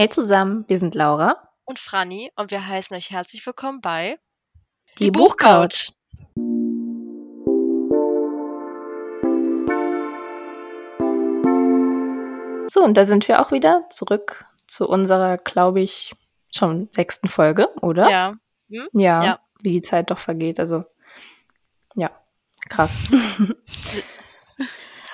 Hey zusammen, wir sind Laura und Franny und wir heißen euch herzlich willkommen bei Die, Die Buchcouch. So, und da sind wir auch wieder zurück zu unserer, glaube ich, schon sechsten Folge, oder? Ja. Hm? ja. Ja, wie die Zeit doch vergeht. Also, ja, krass.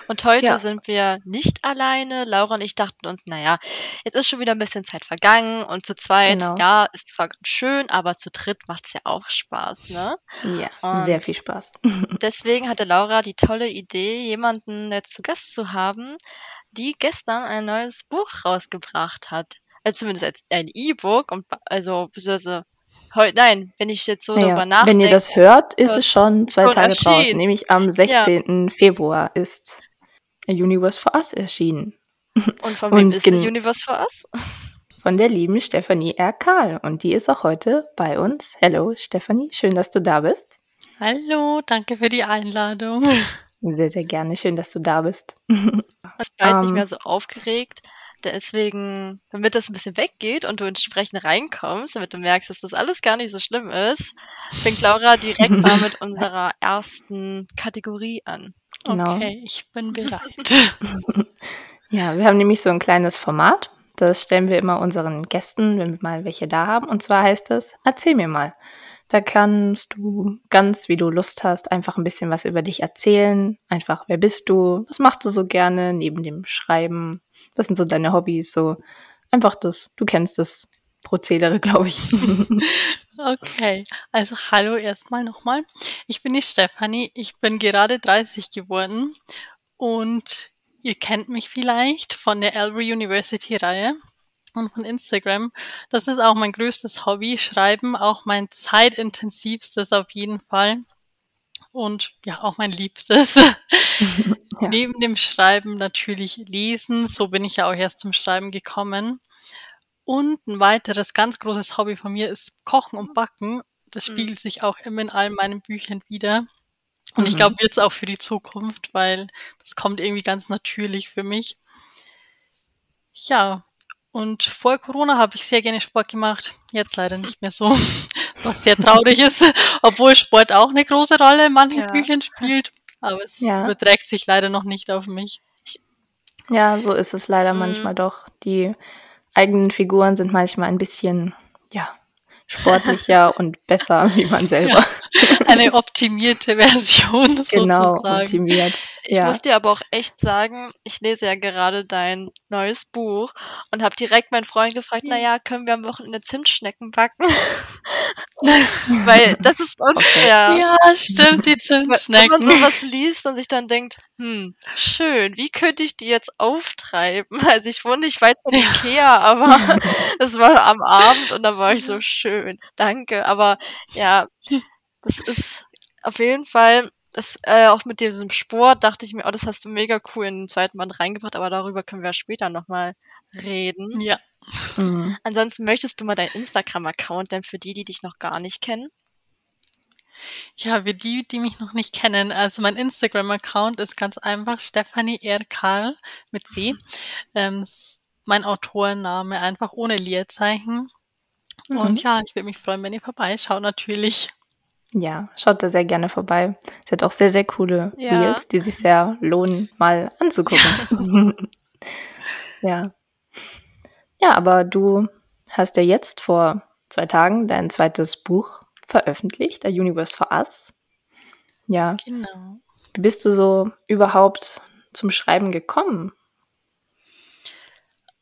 Und heute ja. sind wir nicht alleine. Laura und ich dachten uns, naja, jetzt ist schon wieder ein bisschen Zeit vergangen und zu zweit, genau. ja, ist zwar ganz schön, aber zu dritt macht es ja auch Spaß, ne? Ja, und sehr viel Spaß. deswegen hatte Laura die tolle Idee, jemanden jetzt zu Gast zu haben, die gestern ein neues Buch rausgebracht hat. Also zumindest als ein E-Book und also beziehungsweise Heute, nein, wenn ich jetzt so naja, darüber nachdenke. Wenn ihr das hört, ist es schon zwei Tage erschienen. draußen, nämlich am 16. Ja. Februar ist A Universe for Us erschienen. Und von wem ist A Universe for Us? Von der lieben Stefanie R. Karl. Und die ist auch heute bei uns. Hallo Stefanie, schön, dass du da bist. Hallo, danke für die Einladung. Sehr, sehr gerne. Schön, dass du da bist. Ich bin um, nicht mehr so aufgeregt. Deswegen, damit das ein bisschen weggeht und du entsprechend reinkommst, damit du merkst, dass das alles gar nicht so schlimm ist, fängt Laura direkt mal mit unserer ersten Kategorie an. Genau. Okay, ich bin bereit. ja, wir haben nämlich so ein kleines Format. Das stellen wir immer unseren Gästen, wenn wir mal welche da haben. Und zwar heißt es, erzähl mir mal. Da kannst du ganz, wie du Lust hast, einfach ein bisschen was über dich erzählen. Einfach, wer bist du? Was machst du so gerne neben dem Schreiben? Was sind so deine Hobbys? So einfach das. Du kennst das Prozedere, glaube ich. Okay, also hallo erstmal nochmal. Ich bin die Stefanie, ich bin gerade 30 geworden und ihr kennt mich vielleicht von der Elbury University Reihe und von Instagram. Das ist auch mein größtes Hobby, Schreiben, auch mein zeitintensivstes auf jeden Fall. Und ja, auch mein Liebstes. ja. Neben dem Schreiben natürlich lesen. So bin ich ja auch erst zum Schreiben gekommen. Und ein weiteres ganz großes Hobby von mir ist Kochen und Backen. Das mhm. spiegelt sich auch immer in all meinen Büchern wieder. Und mhm. ich glaube jetzt auch für die Zukunft, weil das kommt irgendwie ganz natürlich für mich. Ja, und vor Corona habe ich sehr gerne Sport gemacht. Jetzt leider nicht mehr so, was sehr traurig ist, obwohl Sport auch eine große Rolle in manchen ja. Büchern spielt. Aber es ja. überträgt sich leider noch nicht auf mich. Ja, so ist es leider mhm. manchmal doch. Die eigenen Figuren sind manchmal ein bisschen, ja, sportlicher und besser wie man selber. Ja, eine optimierte Version genau, sozusagen. optimiert. Ich ja. muss dir aber auch echt sagen, ich lese ja gerade dein neues Buch und habe direkt meinen Freund gefragt, naja, können wir am Wochenende Zimtschnecken backen? Weil das ist unfair. Ja, stimmt, die Zimtschnecken. Wenn man sowas liest und sich dann denkt, hm, schön, wie könnte ich die jetzt auftreiben? Also ich wohne nicht weit von Ikea, aber es war am Abend und dann war ich so schön. Danke, aber ja, das ist auf jeden Fall, das, äh, auch mit diesem Sport dachte ich mir, oh, das hast du mega cool in den zweiten Band reingebracht, aber darüber können wir später nochmal reden. Ja. Mhm. Ansonsten möchtest du mal deinen Instagram-Account denn für die, die dich noch gar nicht kennen? Ja, für die, die mich noch nicht kennen, also mein Instagram-Account ist ganz einfach Stefanie R. Karl mit C. Ähm, mein Autorenname einfach ohne Leerzeichen. Mhm. Und ja, ich würde mich freuen, wenn ihr vorbeischaut natürlich. Ja, schaut da sehr gerne vorbei. Sie hat auch sehr, sehr coole ja. Reels, die sich sehr lohnen, mal anzugucken. ja. Ja, aber du hast ja jetzt vor zwei Tagen dein zweites Buch veröffentlicht, A Universe for Us. Ja. Genau. Wie bist du so überhaupt zum Schreiben gekommen?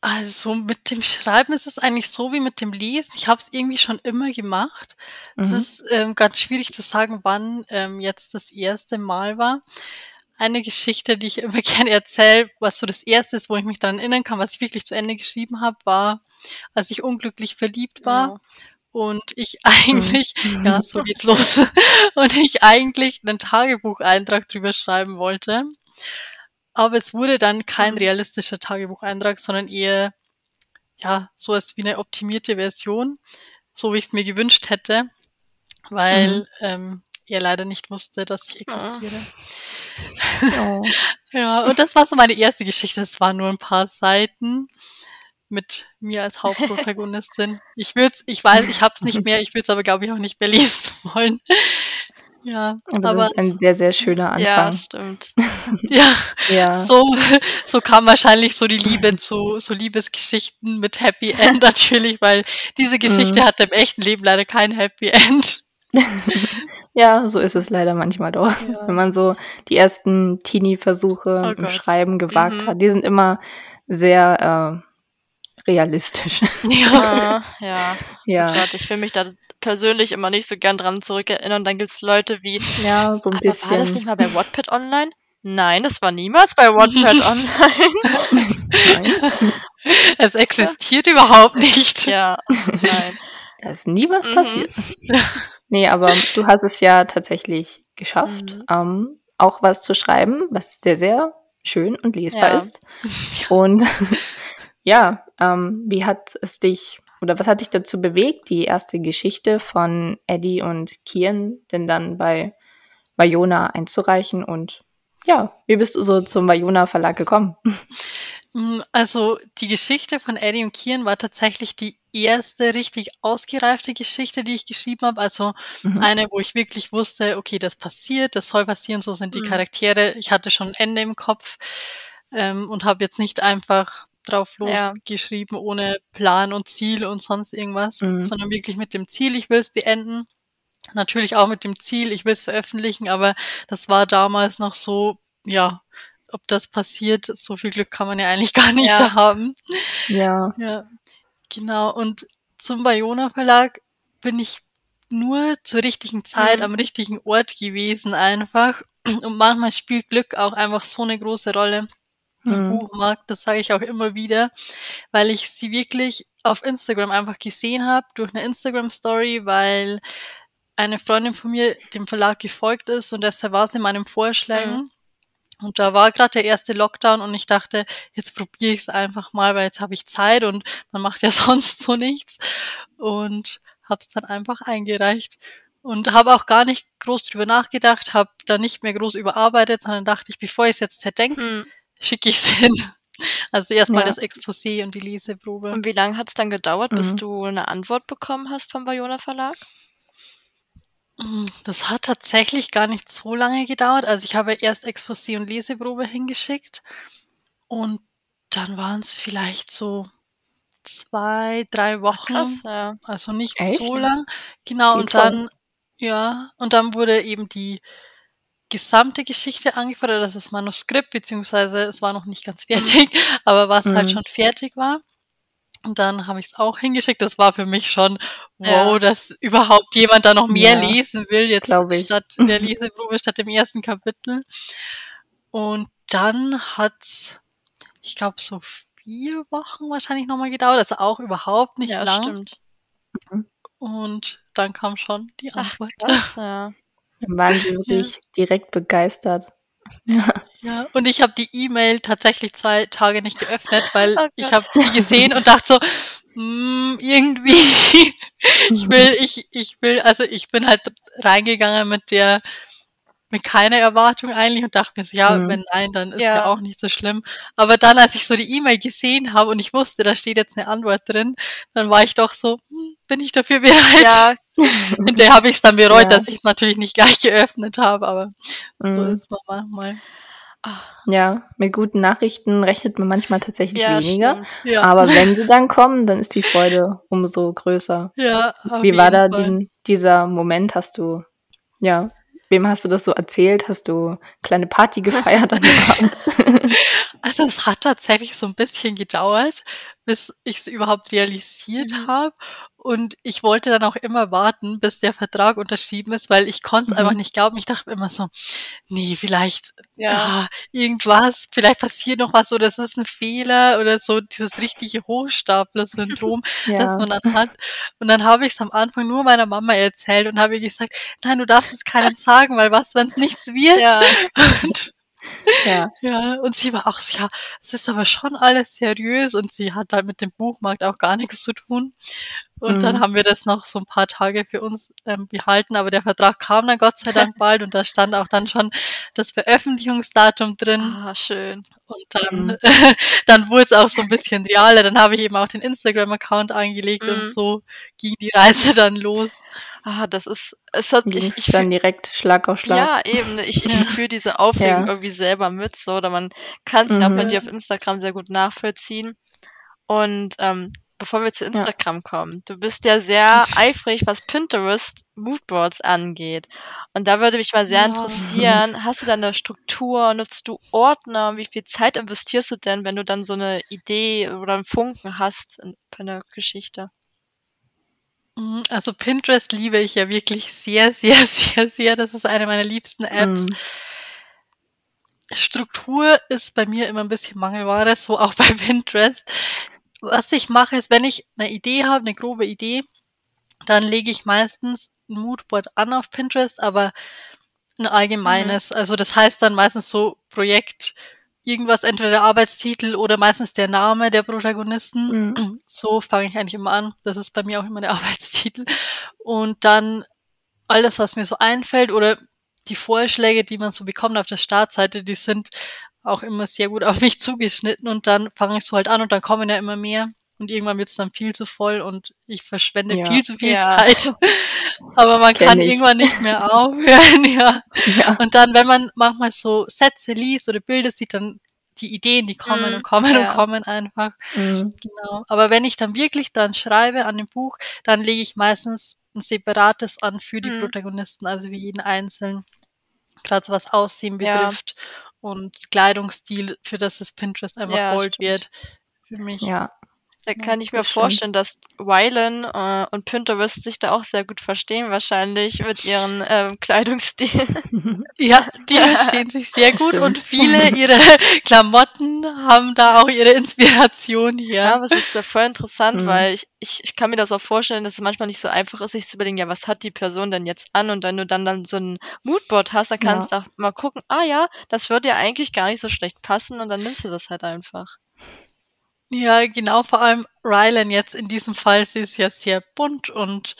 Also mit dem Schreiben ist es eigentlich so wie mit dem Lesen. Ich habe es irgendwie schon immer gemacht. Es mhm. ist ähm, ganz schwierig zu sagen, wann ähm, jetzt das erste Mal war. Eine Geschichte, die ich immer gerne erzähle, was so das erste ist, wo ich mich daran erinnern kann, was ich wirklich zu Ende geschrieben habe, war, als ich unglücklich verliebt war. Ja. Und ich eigentlich, mhm. ja, so geht's los. und ich eigentlich einen Tagebucheintrag drüber schreiben wollte. Aber es wurde dann kein mhm. realistischer Tagebucheintrag, sondern eher, ja, so als wie eine optimierte Version, so wie ich es mir gewünscht hätte, weil mhm. ähm, er leider nicht wusste, dass ich existiere. Oh. ja, und das war so meine erste Geschichte. Es waren nur ein paar Seiten mit mir als Hauptprotagonistin. Ich würde ich weiß, ich habe es nicht mehr, ich würde es aber, glaube ich, auch nicht mehr lesen wollen. Ja, Aber aber das ist ein sehr, sehr schöner Ja, Anfang. stimmt. ja, Ja. so, so kam wahrscheinlich so die Liebe zu so Liebesgeschichten mit Happy End natürlich, weil diese Geschichte Mhm. hatte im echten Leben leider kein Happy End. Ja, so ist es leider manchmal doch. Ja. Wenn man so die ersten Teenie-Versuche Oh im Gott. Schreiben gewagt Mhm. hat, die sind immer sehr äh, realistisch. Ja. Ah, ja. ja. Gott, ich will mich da persönlich immer nicht so gern dran zurückerinnern. Dann gibt's Leute wie, ja, so ein aber war das bisschen. nicht mal bei Wattpad Online? Nein, das war niemals bei Wattpad Online. Nein, Es existiert überhaupt nicht. ja, nein. da ist nie was Mhm. passiert. Nee, aber du hast es ja tatsächlich geschafft, Mhm. ähm, auch was zu schreiben, was sehr, sehr schön und lesbar Ja. ist. Und ja, ähm, wie hat es dich oder was hat dich dazu bewegt, die erste Geschichte von Eddie und Kian denn dann bei Vajona einzureichen? Und ja, wie bist du so zum Vajona Verlag gekommen? Mm, Also die Geschichte von Eddie und Kian war tatsächlich die erste richtig ausgereifte Geschichte, die ich geschrieben habe. Also Mhm. eine, wo ich wirklich wusste, okay, das passiert, das soll passieren, so sind die Mhm. Charaktere. Ich hatte schon ein Ende im Kopf ähm, und habe jetzt nicht einfach drauf Ja. losgeschrieben, ohne Plan und Ziel und sonst irgendwas, Mhm. sondern wirklich mit dem Ziel, ich will es beenden. Natürlich auch mit dem Ziel, ich will es veröffentlichen, aber das war damals noch so, ja, ob das passiert, so viel Glück kann man ja eigentlich gar nicht Ja. haben. Ja. Ja, genau. Und zum Bayona Verlag bin ich nur zur richtigen Zeit Mhm. am richtigen Ort gewesen einfach. Und manchmal spielt Glück auch einfach so eine große Rolle im Mhm. Buchmarkt. Das sage ich auch immer wieder, weil ich sie wirklich auf Instagram einfach gesehen habe, durch eine Instagram-Story, weil eine Freundin von mir dem Verlag gefolgt ist und deshalb war sie in meinen Vorschlägen. Und da war gerade der erste Lockdown und ich dachte, jetzt probiere ich es einfach mal, weil jetzt habe ich Zeit und man macht ja sonst so nichts. Und habe es dann einfach eingereicht. Und habe auch gar nicht groß drüber nachgedacht, habe da nicht mehr groß überarbeitet, sondern dachte ich, bevor ich es jetzt zerdenke, Hm. Schicke ich es hin. Also erstmal Ja. das Exposé und die Leseprobe. Und wie lange hat's dann gedauert, bis Mhm. du eine Antwort bekommen hast vom Bayona Verlag? Mm, Das hat tatsächlich gar nicht so lange gedauert. Also ich habe erst Exposé und Leseprobe hingeschickt und dann waren es vielleicht so zwei, drei Wochen. Krass, ja. Also nicht Echt? so lang. Genau, Geht und voll. dann, ja, und dann wurde eben die gesamte Geschichte angefordert, also das Manuskript, beziehungsweise es war noch nicht ganz fertig, aber was halt Mhm. schon fertig war. Und dann habe ich es auch hingeschickt. Das war für mich schon, wow, Ja. dass überhaupt jemand da noch mehr Ja, lesen will, jetzt statt der Leseprobe, statt dem ersten Kapitel. Und dann hat's, ich glaube, so vier Wochen wahrscheinlich nochmal gedauert, also auch überhaupt nicht ja, lang. stimmt. Und dann kam schon die Ach, Antwort. krass, ja. Dann waren sie wirklich direkt begeistert. Ja. Ja, und ich habe die E-Mail tatsächlich zwei Tage nicht geöffnet, weil Oh ich habe sie gesehen und dachte so, hm, irgendwie, ich will, ich, ich will, also ich bin halt reingegangen mit der, mit keiner Erwartung eigentlich und dachte mir so, ja, Mhm. wenn nein, dann ist ja. Ja. auch nicht so schlimm. Aber dann, als ich so die E-Mail gesehen habe und ich wusste, da steht jetzt eine Antwort drin, dann war ich doch so, hm, bin ich dafür bereit? Ja, Hinterher habe ich es dann bereut, Ja. dass ich es natürlich nicht gleich geöffnet habe, aber so Mhm. ist man manchmal. ah, ja, mit guten Nachrichten rechnet man manchmal tatsächlich ja, weniger. Ja. Aber wenn sie dann kommen, dann ist die Freude umso größer. Ja, Wie war da die, dieser Moment? Hast du, ja, wem hast du das so erzählt? Hast du kleine Party gefeiert an dem Abend? Also es hat tatsächlich so ein bisschen gedauert, bis ich es überhaupt realisiert Mhm. habe. Und ich wollte dann auch immer warten, bis der Vertrag unterschrieben ist, weil ich konnte es Mhm. einfach nicht glauben. Ich dachte immer so, nee, vielleicht Ja. ah, irgendwas, vielleicht passiert noch was oder es ist ein Fehler oder so dieses richtige Hochstapler-Syndrom, das ja. man dann hat. Und dann habe ich es am Anfang nur meiner Mama erzählt und habe ihr gesagt, nein, du darfst es keinem sagen, weil was, wenn es nichts wird? Ja. Und ja. ja, und sie war auch so, ja, es ist aber schon alles seriös und sie hat halt mit dem Buchmarkt auch gar nichts zu tun. Und dann Mhm. haben wir das noch so ein paar Tage für uns ähm, behalten, aber der Vertrag kam dann Gott sei Dank bald und da stand auch dann schon das Veröffentlichungsdatum drin. Ah, schön. Und dann, Mhm. dann wurde es auch so ein bisschen realer. Dann habe ich eben auch den Instagram-Account angelegt Mhm. und so ging die Reise dann los. Ah, das ist, es hat, ich, Ging's ich dann fühl, direkt Schlag auf Schlag. ja, eben, ich, ich fühle diese Aufregung Ja. irgendwie selber mit, so, oder man kann es ja auch bei Mhm. dir auf Instagram sehr gut nachvollziehen. Und ähm, bevor wir zu Ja. Instagram kommen, du bist ja sehr eifrig, was Pinterest Moodboards angeht. Und da würde mich mal sehr Ja. interessieren, hast du da eine Struktur, nutzt du Ordner, wie viel Zeit investierst du denn, wenn du dann so eine Idee oder einen Funken hast in, bei einer Geschichte? Mm, Also Pinterest liebe ich ja wirklich sehr, sehr, sehr, sehr. Das ist eine meiner liebsten Apps. Mhm. Struktur ist bei mir immer ein bisschen Mangelware, so auch bei Pinterest. Was ich mache, ist, wenn ich eine Idee habe, eine grobe Idee, dann lege ich meistens ein Moodboard an auf Pinterest, aber ein Mhm. allgemeines. Also das heißt dann meistens so Projekt, irgendwas, entweder der Arbeitstitel oder meistens der Name der Protagonisten. Mhm. So fange ich eigentlich immer an. Das ist bei mir auch immer der Arbeitstitel. Und dann alles, was mir so einfällt oder die Vorschläge, die man so bekommt auf der Startseite, die sind auch immer sehr gut auf mich zugeschnitten und dann fange ich so halt an und dann kommen ja immer mehr und irgendwann wird es dann viel zu voll und ich verschwende Ja. viel zu viel Ja. Zeit. Aber man Kenn kann ich. irgendwann nicht mehr aufhören, ja. Ja. Und dann, wenn man manchmal so Sätze liest oder Bilder sieht, dann die Ideen, die kommen Mhm, und kommen und kommen einfach. Mhm. Genau. Aber wenn ich dann wirklich dran schreibe an dem Buch, dann lege ich meistens ein separates an für die Mhm. Protagonisten, also wie jeden einzelnen. Gerade so was Aussehen betrifft und Kleidungsstil, für das es Pinterest einfach Ja, Gold stimmt. wird. Für mich. Ja. Da kann ich mir das stimmt. vorstellen, dass Wylan äh, und Pinterest sich da auch sehr gut verstehen, wahrscheinlich mit ihren ähm, Kleidungsstil. Ja, die verstehen sich sehr gut Stimmt. und viele ihrer Klamotten haben da auch ihre Inspiration hier. Ja, aber es ist ja voll interessant, Mhm. weil ich, ich, ich kann mir das auch vorstellen, dass es manchmal nicht so einfach ist, sich zu überlegen, ja, was hat die Person denn jetzt an? Und wenn du dann, dann so ein Moodboard hast, dann kannst du auch mal gucken, ah ja, das würde ja eigentlich gar nicht so schlecht passen und dann nimmst du das halt einfach. Ja, genau, vor allem Rylan jetzt in diesem Fall, sie ist ja sehr bunt und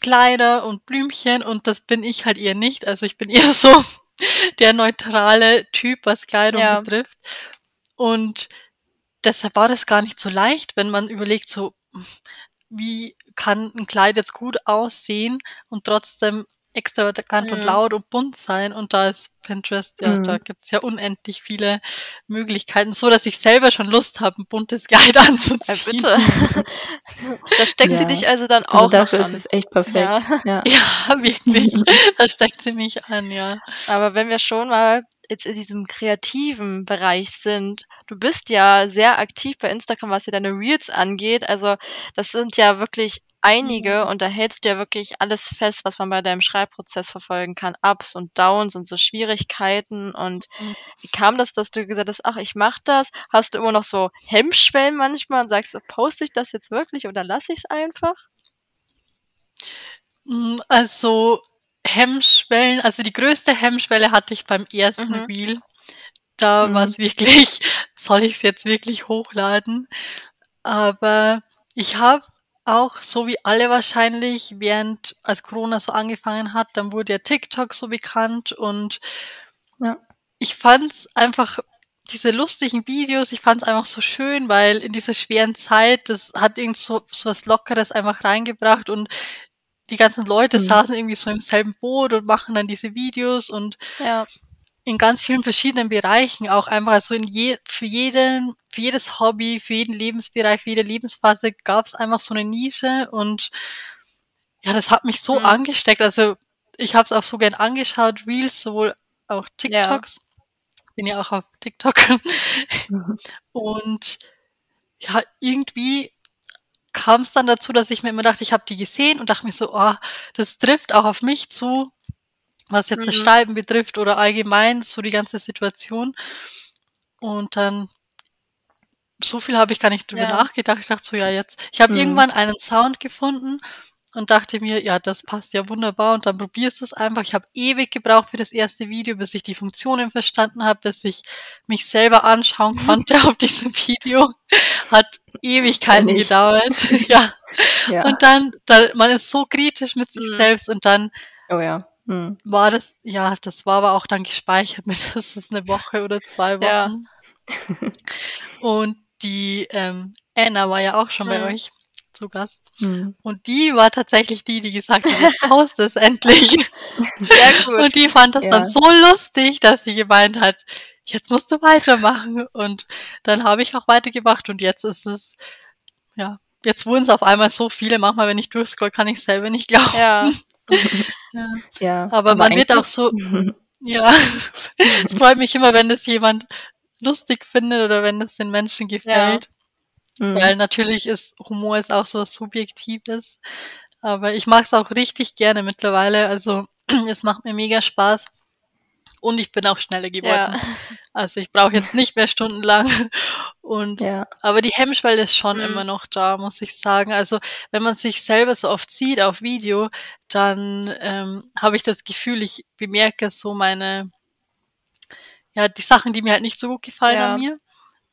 Kleider und Blümchen und das bin ich halt eher nicht. Also ich bin eher so der neutrale Typ, was Kleidung Ja. betrifft. Und deshalb war das gar nicht so leicht, wenn man überlegt, so, wie kann ein Kleid jetzt gut aussehen und trotzdem extravagant und Mhm. laut und bunt sein. Und da ist Pinterest, ja, Mhm. da gibt's ja unendlich viele Möglichkeiten, so dass ich selber schon Lust habe, ein buntes Kleid Ja, anzuziehen. bitte. da steckt sie Ja. dich also dann Also auch dafür ist an. es echt perfekt. Ja. Ja. Ja, wirklich. Da steckt sie mich an, ja. Aber wenn wir schon mal jetzt in diesem kreativen Bereich sind, du bist ja sehr aktiv bei Instagram, was ja deine Reels angeht. Also das sind ja wirklich einige und da hältst du ja wirklich alles fest, was man bei deinem Schreibprozess verfolgen kann. Ups und Downs und so Schwierigkeiten. Und Mhm. wie kam das, dass du gesagt hast, ach, ich mach das? Hast du immer noch so Hemmschwellen manchmal und sagst, poste ich das jetzt wirklich oder lasse ich es einfach? Mm, Also Hemmschwellen, also die größte Hemmschwelle hatte ich beim ersten Mhm. Reel. Da Mhm. war es wirklich, soll ich es jetzt wirklich hochladen? Aber ich habe auch, so wie alle wahrscheinlich, während als Corona so angefangen hat, dann wurde ja TikTok so bekannt und Ja. ich fand's einfach diese lustigen Videos, ich fand's einfach so schön, weil in dieser schweren Zeit, das hat irgend so, so was Lockeres einfach reingebracht und die ganzen Leute Mhm. saßen irgendwie so im selben Boot und machen dann diese Videos und Ja. in ganz vielen verschiedenen Bereichen auch einfach, also in je, für jeden, für jedes Hobby, für jeden Lebensbereich, für jede Lebensphase gab's einfach so eine Nische und ja, das hat mich so Mhm. angesteckt. Also ich habe es auch so gern angeschaut, Reels, sowohl auch TikToks. Bin ja auch auf TikTok. Mhm. Und ja, irgendwie kam es dann dazu, dass ich mir immer dachte, ich habe die gesehen und dachte mir so, oh, das trifft auch auf mich zu, was jetzt das Mhm. Schreiben betrifft oder allgemein so die ganze Situation. Und dann so viel habe ich gar nicht drüber Ja. nachgedacht. Ich dachte so, ja, jetzt. Ich habe Mhm. irgendwann einen Sound gefunden und dachte mir, ja, das passt ja wunderbar und dann probierst du es einfach. Ich habe ewig gebraucht für das erste Video, bis ich die Funktionen verstanden habe, bis ich mich selber anschauen konnte auf diesem Video. Hat Ewigkeiten ich. gedauert. ja. Ja. Und dann, da, man ist so kritisch mit sich Mhm. selbst und dann Oh ja. Mhm. war das, ja, das war aber auch dann gespeichert mit, das ist eine Woche oder zwei Wochen. Ja. Und die ähm, Anna war ja auch schon bei Mhm. euch zu Gast. Mhm. Und die war tatsächlich die, die gesagt hat, jetzt post es endlich. Sehr gut. Und die fand das Ja. dann so lustig, dass sie gemeint hat, jetzt musst du weitermachen. Und dann habe ich auch weitergemacht und jetzt ist es, ja, jetzt wurden es auf einmal so viele. Manchmal, wenn ich durchscroll, kann ich selber nicht glauben. Ja. Ja. Ja. Aber man wird auch so, ja, es freut mich immer, wenn das jemand lustig findet oder wenn es den Menschen gefällt. Mhm. Weil natürlich ist Humor ist auch so was Subjektives. Aber ich mag es auch richtig gerne mittlerweile. Also es macht mir mega Spaß. Und ich bin auch schneller geworden. Ja. Also ich brauche jetzt nicht mehr stundenlang. Und Ja. aber die Hemmschwelle ist schon Mhm. immer noch da, muss ich sagen. Also wenn man sich selber so oft sieht auf Video, dann ähm, habe ich das Gefühl, ich bemerke so meine, ja, die Sachen, die mir halt nicht so gut gefallen Ja. an mir.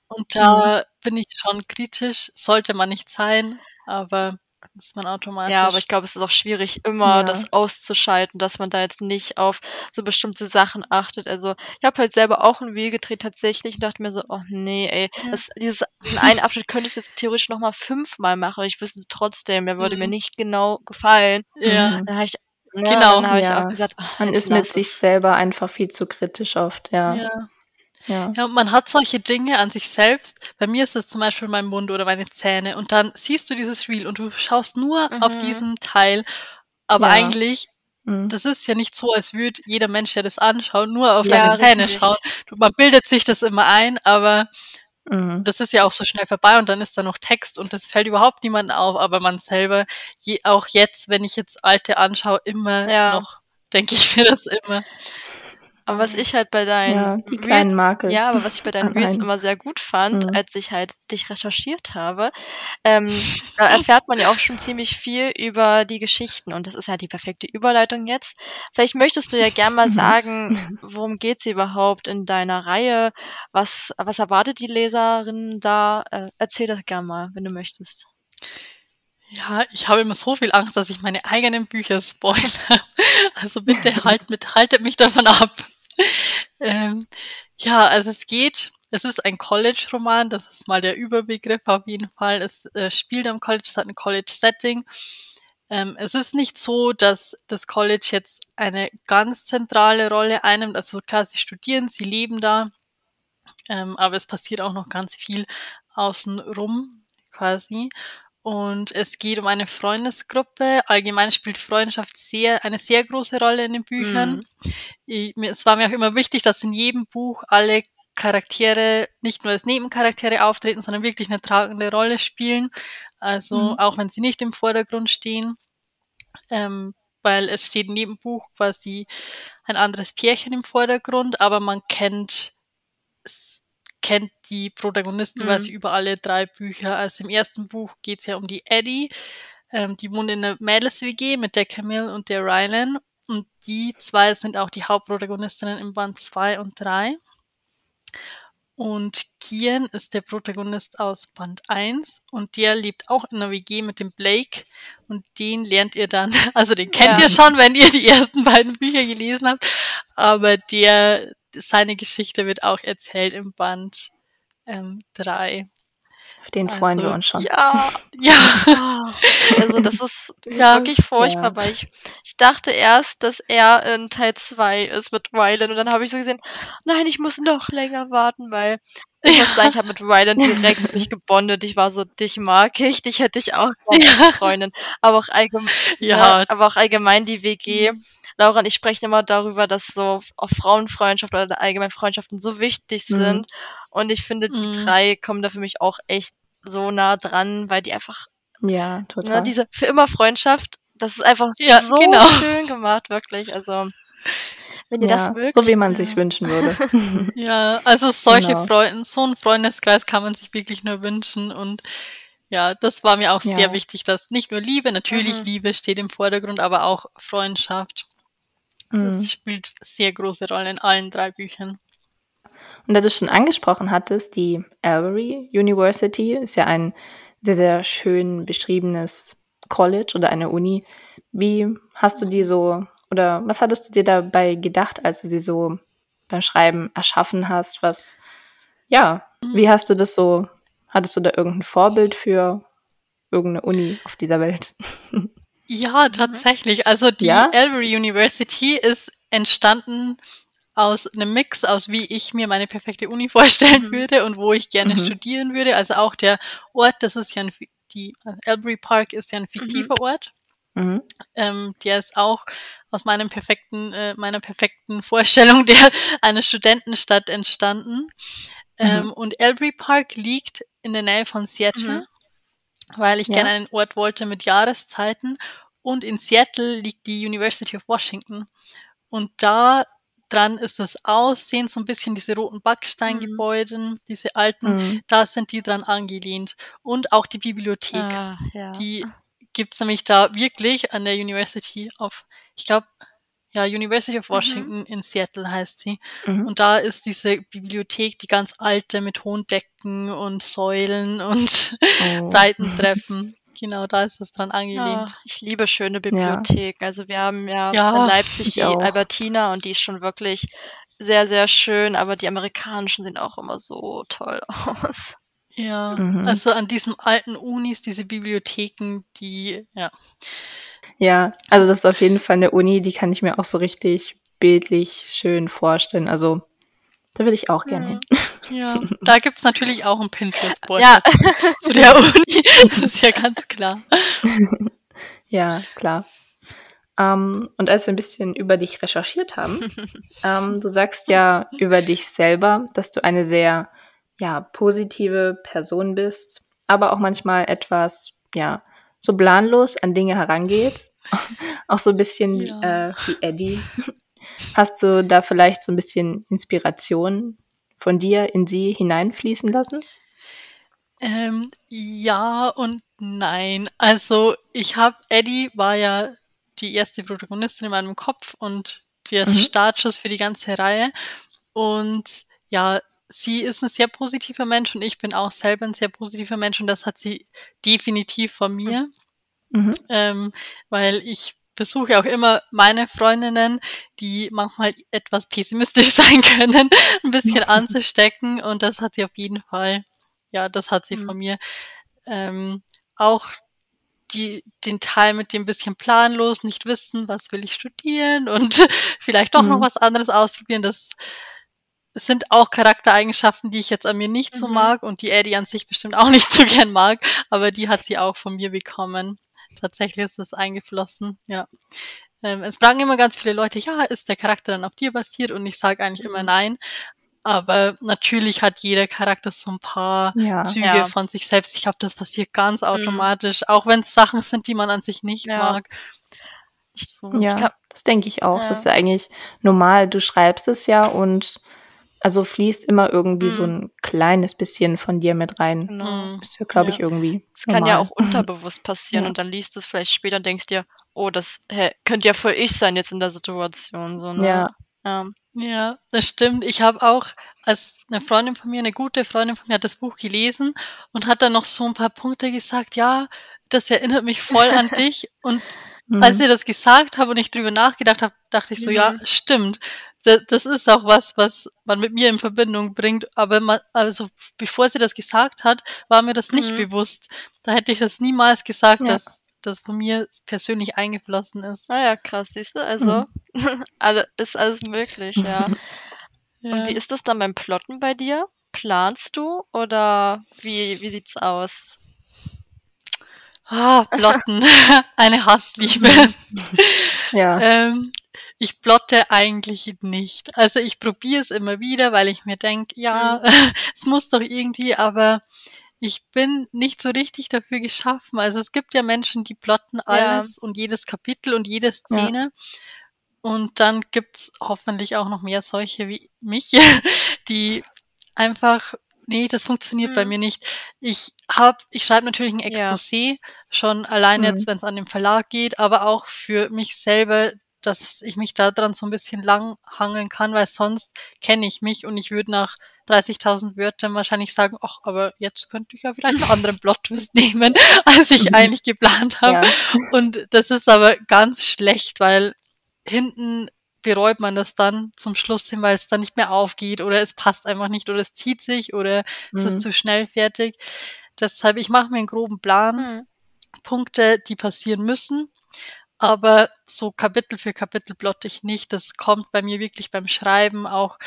Und da bin ich schon kritisch, sollte man nicht sein, aber ist man automatisch. Ja, aber ich glaube, es ist auch schwierig, immer Ja. das auszuschalten, dass man da jetzt nicht auf so bestimmte Sachen achtet. Also ich habe halt selber auch ein Video gedreht tatsächlich und dachte mir so, oh nee, ey, Ja. das, dieses einen Abschnitt könntest du jetzt theoretisch nochmal fünfmal machen. Ich wüsste trotzdem, der würde mir Mhm. nicht genau gefallen. ja, Mhm. Dann habe ich, ja, Genau. dann habe ich Ja. auch gesagt, ach, Man ist mit sich es. selber einfach viel zu kritisch oft, ja. ja. Ja. Ja, und man hat solche Dinge an sich selbst. Bei mir ist es zum Beispiel mein Mund oder meine Zähne. Und dann siehst du dieses Reel und du schaust nur auf Mhm. diesen Teil. Aber Ja. eigentlich, Mhm. das ist ja nicht so, als würde jeder Mensch, der das anschaut, nur auf Ja, deine Zähne richtig. schauen. Du, man bildet sich das immer ein, aber Mhm. das ist ja auch so schnell vorbei und dann ist da noch Text und das fällt überhaupt niemandem auf. Aber man selber, je, auch jetzt, wenn ich jetzt alte anschaue, immer Ja. noch, denke ich mir das immer. Aber was ich halt bei deinen Ja, die Reels kleinen Makel. Ja, aber was ich bei deinen Reels immer sehr gut fand, Mhm. als ich halt dich recherchiert habe, ähm, da erfährt man ja auch schon ziemlich viel über die Geschichten und das ist ja die perfekte Überleitung jetzt. Vielleicht möchtest du ja gern mal Mhm. sagen, worum geht's überhaupt in deiner Reihe? Was, was erwartet die Leserin da? Äh, erzähl das gern mal, wenn du möchtest. Ja, ich habe immer so viel Angst, dass ich meine eigenen Bücher spoilere. Also bitte halt mit, haltet mich davon ab. Ähm, ja, also es geht, es ist ein College-Roman, das ist mal der Überbegriff auf jeden Fall. Es äh, spielt am College, es hat ein College-Setting. Ähm, es ist nicht so, dass das College jetzt eine ganz zentrale Rolle einnimmt. Also klar, sie studieren, sie leben da, ähm, aber es passiert auch noch ganz viel außenrum quasi. Und es geht um eine Freundesgruppe. Allgemein spielt Freundschaft sehr, eine sehr große Rolle in den Büchern. Mhm. Ich, mir, es war mir auch immer wichtig, dass in jedem Buch alle Charaktere nicht nur als Nebencharaktere auftreten, sondern wirklich eine tragende Rolle spielen. Also Mhm. auch wenn sie nicht im Vordergrund stehen. Ähm, weil es steht in jedem Buch quasi ein anderes Pärchen im Vordergrund, aber man kennt kennt die Protagonisten Mhm. quasi über alle drei Bücher. Also im ersten Buch geht es ja um die Eddie, ähm, die wohnt in einer Mädels-WG mit der Camille und der Rylan. Und die zwei sind auch die Hauptprotagonistinnen im Band 2 und 3. Und Kian ist der Protagonist aus Band 1 und der lebt auch in einer WG mit dem Blake und den lernt ihr dann, also den kennt Ja. ihr schon, wenn ihr die ersten beiden Bücher gelesen habt, aber der, seine Geschichte wird auch erzählt im Band ähm, 3. Auf den freuen wir Also, uns schon. Ja, Ja, Also das ist, das Ja, ist wirklich furchtbar, ja. weil ich, ich dachte erst, dass er in Teil 2 ist mit Rylan und dann habe ich so gesehen, nein, ich muss noch länger warten, weil ich muss sagen, ich habe mit Rylan direkt mich gebondet. Ich war so, dich mag ich, dich hätte ich auch gerne Ja. als Freundin. Aber auch, allgemein, ja, aber auch allgemein die WG. Laura und ich sprechen immer darüber, dass so auch Frauenfreundschaft oder allgemein Freundschaften so wichtig Mhm. sind. Und ich finde, die Mhm. drei kommen da für mich auch echt so nah dran, weil die einfach Ja, total. Ne, diese für immer Freundschaft, das ist einfach Ja, so genau. schön gemacht, wirklich. Also, wenn ihr das ja, mögt. so wie man sich wünschen würde. ja, also solche Genau. Freunde, so ein Freundeskreis kann man sich wirklich nur wünschen und ja, das war mir auch sehr Ja. wichtig, dass nicht nur Liebe, natürlich Mhm. Liebe steht im Vordergrund, aber auch Freundschaft. Mhm. Das spielt sehr große Rolle in allen drei Büchern. Und da du schon angesprochen hattest, die Avery University ist ja ein sehr, sehr schön beschriebenes College oder eine Uni. Wie hast du die so, oder was hattest du dir dabei gedacht, als du sie so beim Schreiben erschaffen hast? Was, ja, wie hast du das so, hattest du da irgendein Vorbild für irgendeine Uni auf dieser Welt? Ja, tatsächlich. Also die Ja? Elbury University ist entstanden aus einem Mix aus, wie ich mir meine perfekte Uni vorstellen Mhm. würde und wo ich gerne Mhm. studieren würde. Also auch der Ort, das ist ja ein, die also Elbury Park ist ja ein fiktiver Ort. Mhm. Ähm, der ist auch aus meinem perfekten, äh, meiner perfekten Vorstellung der einer Studentenstadt entstanden. Ähm, Mhm. und Elbury Park liegt in der Nähe von Seattle, Mhm. Weil ich Ja. gerne einen Ort wollte mit Jahreszeiten. Und in Seattle liegt die University of Washington. Und da dran ist das Aussehen, so ein bisschen diese roten Backsteingebäude, diese alten, Mhm. da sind die dran angelehnt. Und auch die Bibliothek. Ah, ja. Die gibt's nämlich da wirklich an der University of, ich glaube, ja, University of Mhm. Washington in Seattle heißt sie. Mhm. Und da ist diese Bibliothek, die ganz alte mit hohen Decken und Säulen und Oh. breiten Treppen. Genau, da ist es dran Ja, angelehnt. ich liebe schöne Bibliotheken. Also wir haben ja, Ja, in Leipzig die auch. Albertina und die ist schon wirklich sehr, sehr schön, aber die amerikanischen sehen auch immer so toll aus. Ja, Mhm. also an diesen alten Unis, diese Bibliotheken, die, ja. Ja, also das ist auf jeden Fall eine Uni, die kann ich mir auch so richtig bildlich schön vorstellen. Also da würde ich auch gerne hin. Ja, da gibt's natürlich auch ein Pinterest-Board Ja. zu der Uni. Das ist ja ganz klar. Ja, klar. Ähm, und als wir ein bisschen über dich recherchiert haben, ähm, du sagst ja über dich selber, dass du eine sehr ja, positive Person bist, aber auch manchmal etwas, ja, so planlos an Dinge herangeht. auch so ein bisschen Ja. äh, wie Eddie. Hast du da vielleicht so ein bisschen Inspiration von dir in sie hineinfließen lassen? Ähm, ja und nein. Also ich habe, Eddie war ja die erste Protagonistin in meinem Kopf und der Mhm. Startschuss für die ganze Reihe. Und ja, sie ist ein sehr positiver Mensch und ich bin auch selber ein sehr positiver Mensch und das hat sie definitiv von mir. Mhm. Ähm, weil ich versuche auch immer meine Freundinnen, die manchmal etwas pessimistisch sein können, ein bisschen anzustecken und das hat sie auf jeden Fall, ja, das hat sie Mhm. von mir. Ähm, auch die, den Teil mit dem bisschen planlos, nicht wissen, was will ich studieren und vielleicht doch noch Mhm. was anderes ausprobieren, das sind auch Charaktereigenschaften, die ich jetzt an mir nicht so Mhm. mag und die Eddie an sich bestimmt auch nicht so gern mag, aber die hat sie auch von mir bekommen. Tatsächlich ist das eingeflossen, ja. Ähm, es fragen immer ganz viele Leute, ja, ist der Charakter dann auf dir basiert? Und ich sage eigentlich immer Mhm. nein. Aber natürlich hat jeder Charakter so ein paar Ja. Züge Ja. von sich selbst. Ich glaube, das passiert ganz Mhm. automatisch, auch wenn es Sachen sind, die man an sich nicht Ja. mag. So. Ja, kann- das denke ich auch. Das ist ja eigentlich normal. Du schreibst es ja und also fließt immer irgendwie so Mhm. ein kleines bisschen von dir mit rein. Genau. Mm. Ist ja, glaube Ja. ich, irgendwie. Es kann ja auch unterbewusst passieren Ja. und dann liest du es vielleicht später und denkst dir, oh, das hä, könnte ja voll ich sein jetzt in der Situation. So, ne? Ja. ja. Ja, das stimmt. Ich habe auch, als eine Freundin von mir, eine gute Freundin von mir, hat das Buch gelesen und hat dann noch so ein paar Punkte gesagt, ja, das erinnert mich voll an dich. Und Mhm. als ihr das gesagt habe und ich drüber nachgedacht habe, dachte ich so, ja, Mhm. stimmt. Das, das ist auch was, was man mit mir in Verbindung bringt. Aber man, also bevor sie das gesagt hat, war mir das nicht Mhm. bewusst. Da hätte ich das niemals gesagt, Ja. dass das von mir persönlich eingeflossen ist. Ah ja, krass, siehst du? Also, alle, ist alles möglich, ja. Und wie ist das dann beim Plotten bei dir? Planst du oder wie, wie sieht's aus? Ah, Plotten. Eine Hassliebe. ja. ähm, ich plotte eigentlich nicht. Also ich probiere es immer wieder, weil ich mir denke, ja, es muss doch irgendwie, aber ich bin nicht so richtig dafür geschaffen. Also es gibt ja Menschen, die plotten alles und jedes Kapitel und jede Szene. Und dann gibt's hoffentlich auch noch mehr solche wie mich, die einfach, nee, das funktioniert bei Mhm. mir nicht. Ich hab, ich schreibe natürlich ein Ja. Exposé, schon allein Mhm. jetzt, wenn es an den Verlag geht, aber auch für mich selber dass ich mich da dran so ein bisschen lang hangeln kann, weil sonst kenne ich mich und ich würde nach 30.000 Wörtern wahrscheinlich sagen, ach, aber jetzt könnte ich ja vielleicht einen anderen Plot-Twist nehmen, als ich mhm. eigentlich geplant habe. Ja. Und das ist aber ganz schlecht, weil hinten bereut man das dann zum Schluss hin, weil es dann nicht mehr aufgeht oder es passt einfach nicht oder es zieht sich oder mhm. es ist mhm. zu schnell fertig. Deshalb, ich mache mir einen groben Plan, mhm. Punkte, die passieren müssen, aber so Kapitel für Kapitel plotte ich nicht. Das kommt bei mir wirklich beim Schreiben auch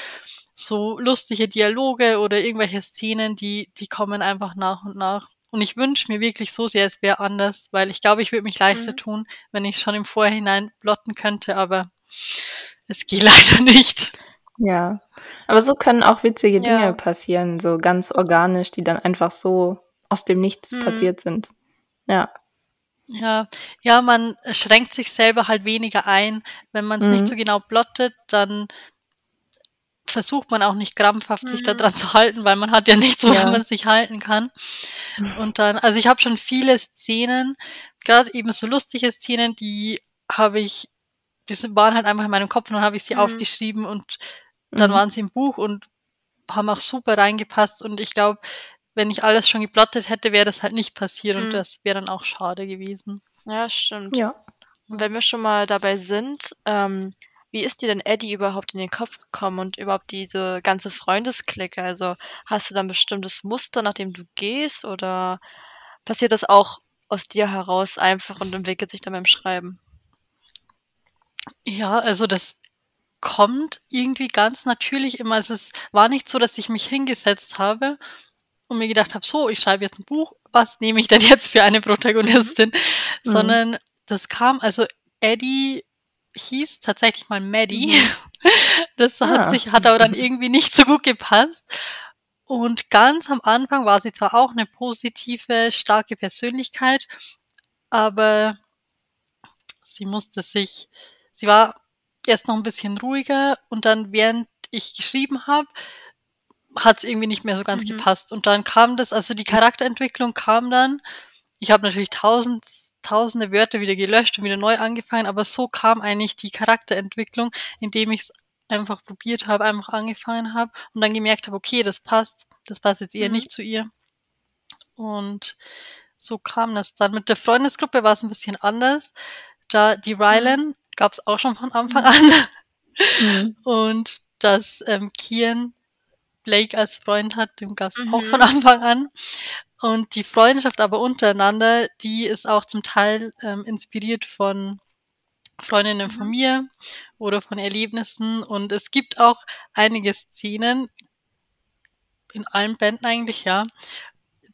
so lustige Dialoge oder irgendwelche Szenen, die, die kommen einfach nach und nach. Und ich wünsche mir wirklich so sehr, es wäre anders, weil ich glaube, ich würde mich leichter mhm. tun, wenn ich schon im Vorhinein plotten könnte, aber es geht leider nicht. Ja, aber so können auch witzige Dinge ja. passieren, so ganz organisch, die dann einfach so aus dem Nichts mhm. passiert sind. Ja. Ja, ja, man schränkt sich selber halt weniger ein. Wenn man es mhm. nicht so genau plottet, dann versucht man auch nicht krampfhaft sich mhm. daran zu halten, weil man hat ja nichts, woran ja. man sich halten kann. Und dann, also ich habe schon viele Szenen, gerade eben so lustige Szenen, die habe ich, die waren halt einfach in meinem Kopf und dann habe ich sie mhm. aufgeschrieben und dann mhm. waren sie im Buch und haben auch super reingepasst und ich glaube, wenn ich alles schon geplottet hätte, wäre das halt nicht passiert und mhm. das wäre dann auch schade gewesen. Ja, stimmt. Ja. Und wenn wir schon mal dabei sind, ähm, wie ist dir denn Eddie überhaupt in den Kopf gekommen und überhaupt diese ganze Freundesklicke? Also hast du dann bestimmtes Muster, nach dem du gehst oder passiert das auch aus dir heraus einfach und entwickelt sich dann beim Schreiben? Ja, also das kommt irgendwie ganz natürlich immer. Also es war nicht so, dass ich mich hingesetzt habe und mir gedacht habe, so, ich schreibe jetzt ein Buch, was nehme ich denn jetzt für eine Protagonistin? Mhm. Sondern das kam, also Eddie hieß tatsächlich mal Maddie. Mhm. Das hat ah. sich, hat aber dann irgendwie nicht so gut gepasst. Und ganz am Anfang war sie zwar auch eine positive, starke Persönlichkeit, aber sie musste sich, sie war erst noch ein bisschen ruhiger und dann, während ich geschrieben habe, hat es irgendwie nicht mehr so ganz mhm. gepasst. Und dann kam das, also die Charakterentwicklung kam dann. Ich habe natürlich tausend, tausende Wörter wieder gelöscht und wieder neu angefangen, aber so kam eigentlich die Charakterentwicklung, indem ich es einfach probiert habe, einfach angefangen habe und dann gemerkt habe, okay, das passt, das passt jetzt eher mhm. nicht zu ihr. Und so kam das dann. Mit der Freundesgruppe war es ein bisschen anders. Da die Rylan mhm. gab es auch schon von Anfang an. Mhm. Und das ähm, Kian Blake als Freund hat, dem Gast mhm. auch von Anfang an. Und die Freundschaft aber untereinander, die ist auch zum Teil ähm, inspiriert von Freundinnen von mhm. mir oder von Erlebnissen. Und es gibt auch einige Szenen, in allen Bänden eigentlich, ja,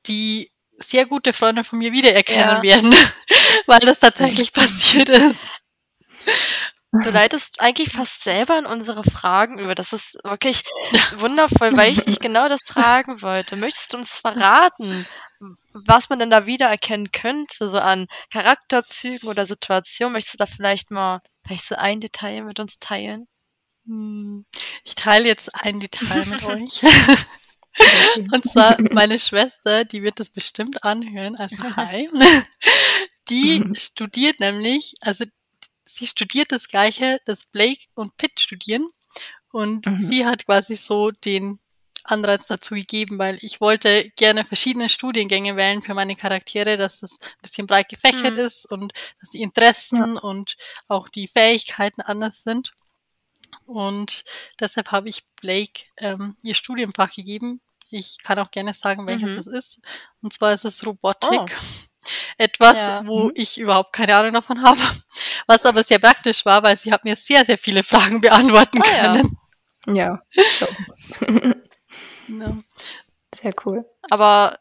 die sehr gute Freunde von mir wiedererkennen ja. werden, weil das tatsächlich passiert ist. Du leitest eigentlich fast selber in unsere Fragen über. Das ist wirklich wundervoll, weil ich dich genau das fragen wollte. Möchtest du uns verraten, was man denn da wiedererkennen könnte, so an Charakterzügen oder Situationen? Möchtest du da vielleicht mal vielleicht so ein Detail mit uns teilen? Hm, ich teile jetzt ein Detail mit euch. Und zwar meine Schwester, die wird das bestimmt anhören, also hi. Die studiert nämlich, also sie studiert das Gleiche, das Blake und Pitt studieren. Und mhm. sie hat quasi so den Anreiz dazu gegeben, weil ich wollte gerne verschiedene Studiengänge wählen für meine Charaktere, dass das ein bisschen breit gefächert mhm. ist und dass die Interessen ja. und auch die Fähigkeiten anders sind. Und deshalb habe ich Blake ähm, ihr Studienfach gegeben. Ich kann auch gerne sagen, welches mhm. es ist. Und zwar ist es Robotik. Oh. Etwas, ja. wo mhm. ich überhaupt keine Ahnung davon habe. Was aber sehr praktisch war, weil sie hat mir sehr, sehr viele Fragen beantworten oh, können. Ja. ja. ja. Sehr cool. Aber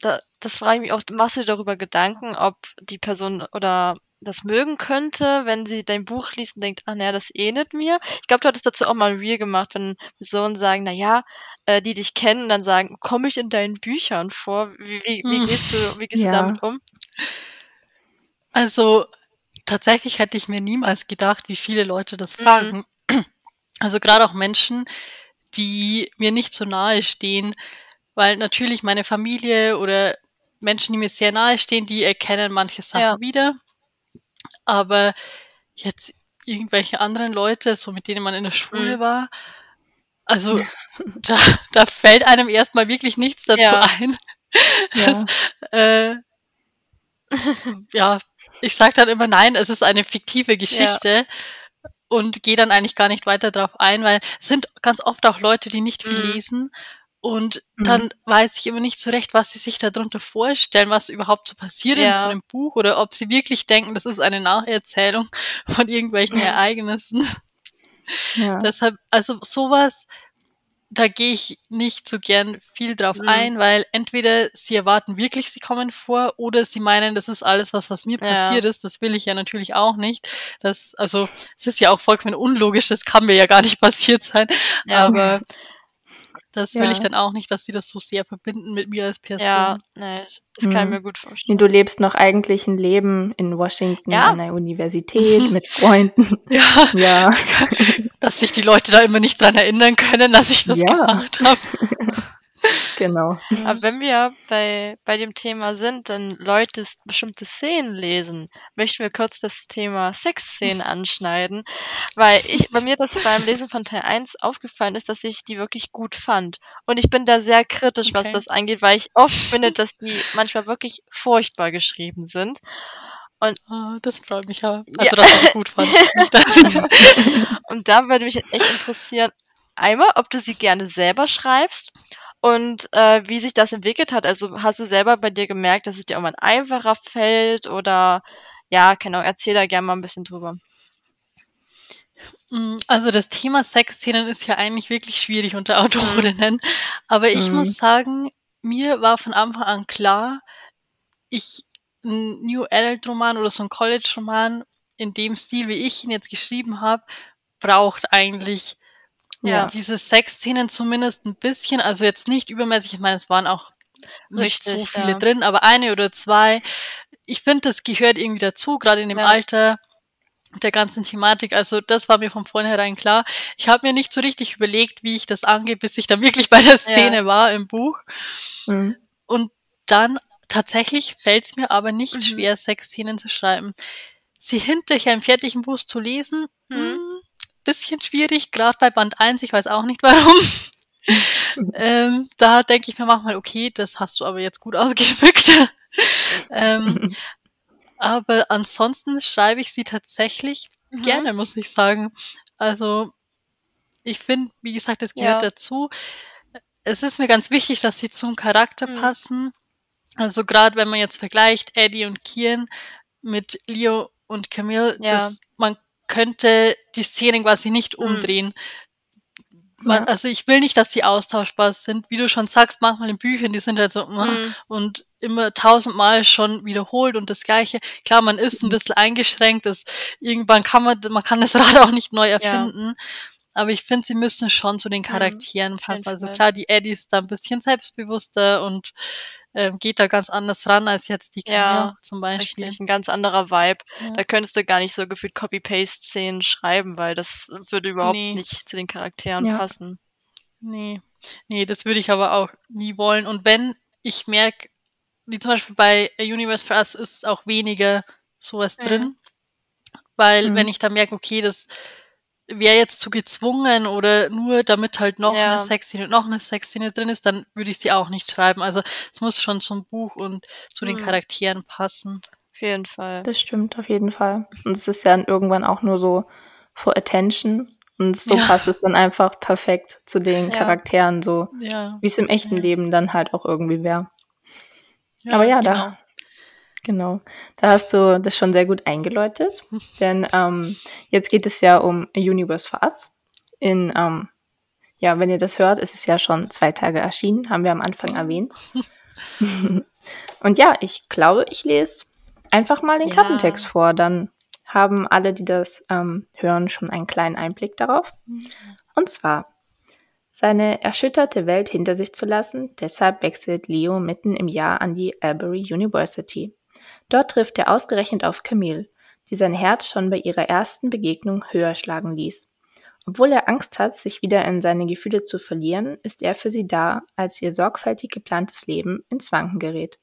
da, das frage ich mich auch, machst du dir darüber Gedanken, ob die Person oder das mögen könnte, wenn sie dein Buch liest und denkt, ah naja, das ähnelt mir. Ich glaube, du hattest dazu auch mal ein Reel gemacht, wenn Personen sagen, naja, äh, die dich kennen dann sagen, komme ich in deinen Büchern vor? Wie, wie, wie hm. gehst du, wie gehst ja. du damit um? Also tatsächlich hätte ich mir niemals gedacht, wie viele Leute das mhm. fragen. Also gerade auch Menschen, die mir nicht so nahe stehen, weil natürlich meine Familie oder Menschen, die mir sehr nahe stehen, die erkennen manche Sachen ja. wieder. Aber jetzt irgendwelche anderen Leute, so mit denen man in der Schule Mhm. war. Also da, da fällt einem erstmal wirklich nichts dazu Ja. ein. Ja. Das, äh, ja, ich sage dann immer nein, es ist eine fiktive Geschichte und gehe dann eigentlich gar nicht weiter drauf ein, weil es sind ganz oft auch Leute, die nicht viel Mhm. lesen und Mhm. dann weiß ich immer nicht so recht, was sie sich darunter vorstellen, was überhaupt so passiert in Ja. so einem Buch oder ob sie wirklich denken, das ist eine Nacherzählung von irgendwelchen Ereignissen. Ja. Deshalb, also sowas, da gehe ich nicht so gern viel drauf Mhm. ein, weil entweder sie erwarten wirklich, sie kommen vor, oder sie meinen, das ist alles was, was mir Ja. passiert ist. Das will ich ja natürlich auch nicht. Das, also, es ist ja auch vollkommen unlogisch, das kann mir ja gar nicht passiert sein. Aber das will Ja. ich dann auch nicht, dass sie das so sehr verbinden mit mir als Person. Ja, nee, das kann ich Mhm. mir gut Nee, vorstellen. Du lebst noch eigentlich ein Leben in Washington Ja. an der Universität mit Freunden. Ja, Ja, dass sich die Leute da immer nicht dran erinnern können, dass ich das Ja. gemacht habe. genau. Aber wenn wir bei, bei dem Thema sind, dann Leute bestimmte Szenen lesen, möchten wir kurz das Thema Sexszenen anschneiden, weil ich, bei mir das beim Lesen von Teil 1 aufgefallen ist, dass ich die wirklich gut fand. Und ich bin da sehr kritisch, was Okay. das angeht, weil ich oft finde, dass die manchmal wirklich furchtbar geschrieben sind. Ah, das freut mich ja. Ja. Also, dass du sie gut fand. Dass ich, Und da würde mich echt interessieren, einmal, ob du sie gerne selber schreibst und äh, wie sich das entwickelt hat. Also hast du selber bei dir gemerkt, dass es dir irgendwann einfacher fällt oder ja, keine Ahnung, erzähl da gerne mal ein bisschen drüber. Mm, Also das Thema Sexszenen ist ja eigentlich wirklich schwierig unter Autorinnen. Aber ich Mhm. muss sagen, mir war von Anfang an klar, ich ein New Adult Roman oder so ein College Roman in dem Stil, wie ich ihn jetzt geschrieben habe, braucht eigentlich Ja. diese Sexszenen zumindest ein bisschen, also jetzt nicht übermäßig, ich meine, es waren auch nicht so Richtig, viele ja. drin, aber eine oder zwei. Ich finde, das gehört irgendwie dazu, gerade in dem Ja. Alter der ganzen Thematik. Also das war mir von vornherein klar. Ich habe mir nicht so richtig überlegt, wie ich das angehe, bis ich dann wirklich bei der Szene war im Buch. Mhm. Und dann tatsächlich fällt es mir aber nicht Mhm. schwer, Sexszenen zu schreiben. Sie hinterher im fertigen Buch zu lesen, Mhm. Bisschen schwierig, gerade bei Band 1, ich weiß auch nicht warum. ähm, da denke ich mir manchmal, okay, das hast du aber jetzt gut ausgeschmückt. ähm, aber ansonsten schreibe ich sie tatsächlich Mhm. gerne, muss ich sagen. Also ich finde, wie gesagt, es gehört Ja. dazu. Es ist mir ganz wichtig, dass sie zum Charakter Mhm. passen. Also gerade wenn man jetzt vergleicht Eddie und Kian mit Leo und Camille, Ja. das, man könnte die Szenen quasi nicht Mhm. umdrehen. Man, Ja. Also ich will nicht, dass die austauschbar sind. Wie du schon sagst, manchmal in Büchern, die sind halt so Mhm. und immer tausendmal schon wiederholt und das Gleiche. Klar, man ist ein bisschen eingeschränkt. Das, irgendwann kann man, man kann das Rad auch nicht neu erfinden. Aber ich finde, sie müssen schon zu den Charakteren auf jeden passen. Also klar, die Eddie ist da ein bisschen selbstbewusster und ähm, geht da ganz anders ran als jetzt die Camille Ja, zum Beispiel. Richtig, ein ganz anderer Vibe. Ja. Da könntest du gar nicht so gefühlt Copy-Paste-Szenen schreiben, weil das würde überhaupt Nee. nicht zu den Charakteren Ja. passen. Nee. Nee, das würde ich aber auch nie wollen. Und wenn ich merke, wie zum Beispiel bei A Universe for Us ist auch weniger sowas drin. Weil Mhm. wenn ich da merke, okay, das wäre jetzt zu gezwungen oder nur damit halt noch Ja. eine Sexszene und noch eine Sexszene drin ist, dann würde ich sie auch nicht schreiben. Also es muss schon zum Buch und zu den Mhm. Charakteren passen. Auf jeden Fall. Das stimmt auf jeden Fall. Und es ist ja dann irgendwann auch nur so for attention. Und so Ja. passt es dann einfach perfekt zu den Ja. Charakteren, so Ja. wie es im echten Ja. Leben dann halt auch irgendwie wäre. Aber ja, da, genau. Da hast du das schon sehr gut eingeläutet. Denn ähm, jetzt geht es ja um Universe for Us. In, ähm, ja, wenn ihr das hört, ist es ja schon zwei Tage erschienen, haben wir am Anfang erwähnt. Und ja, ich glaube, ich lese einfach mal den Ja. Klappentext vor. Dann haben alle, die das ähm, hören, schon einen kleinen Einblick darauf. Und zwar, seine erschütterte Welt hinter sich zu lassen, deshalb wechselt Leo mitten im Jahr an die Albury University. Dort trifft er ausgerechnet auf Camille, die sein Herz schon bei ihrer ersten Begegnung höher schlagen ließ. Obwohl er Angst hat, sich wieder in seine Gefühle zu verlieren, ist er für sie da, als ihr sorgfältig geplantes Leben ins Wanken gerät.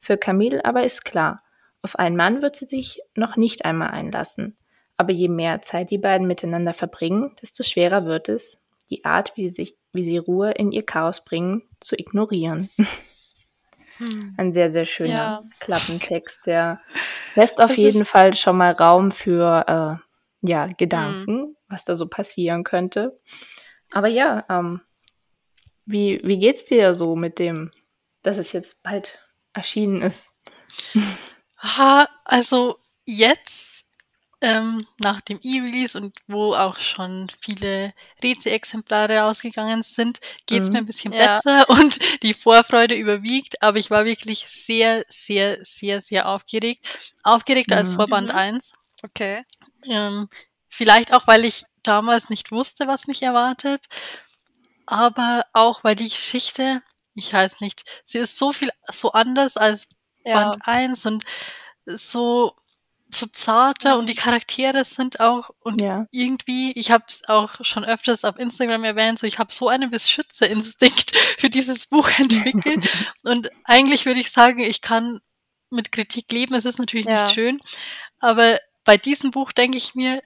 Für Camille aber ist klar, auf einen Mann wird sie sich noch nicht einmal einlassen. Aber je mehr Zeit die beiden miteinander verbringen, desto schwerer wird es, die Art, wie, sich, wie sie Ruhe in ihr Chaos bringen, zu ignorieren. Hm. Ein sehr, sehr schöner Ja. Klappentext, der lässt auf Das jeden Fall schon mal Raum für äh, ja, Gedanken, was da so passieren könnte. Aber ja, ähm, wie, wie geht's dir so mit dem, dass es jetzt bald erschienen ist? Ha, also jetzt ähm, nach dem E-Release und wo auch schon viele Rezi-Exemplare rausgegangen sind, geht's Mhm. mir ein bisschen Ja. besser und die Vorfreude überwiegt, aber ich war wirklich sehr, sehr, sehr, sehr aufgeregt. Aufgeregter als Mhm. vor Band Mhm. 1. Okay. Ähm, vielleicht auch, weil ich damals nicht wusste, was mich erwartet, aber auch, weil die Geschichte, ich weiß nicht, sie ist so viel, so anders als Ja. Band 1 und so, so zarter und die Charaktere sind auch und Ja. irgendwie, ich habe es auch schon öfters auf Instagram erwähnt, so ich habe so einen Beschützerinstinkt für dieses Buch entwickelt und eigentlich würde ich sagen, ich kann mit Kritik leben, es ist natürlich Ja. nicht schön, aber bei diesem Buch denke ich mir,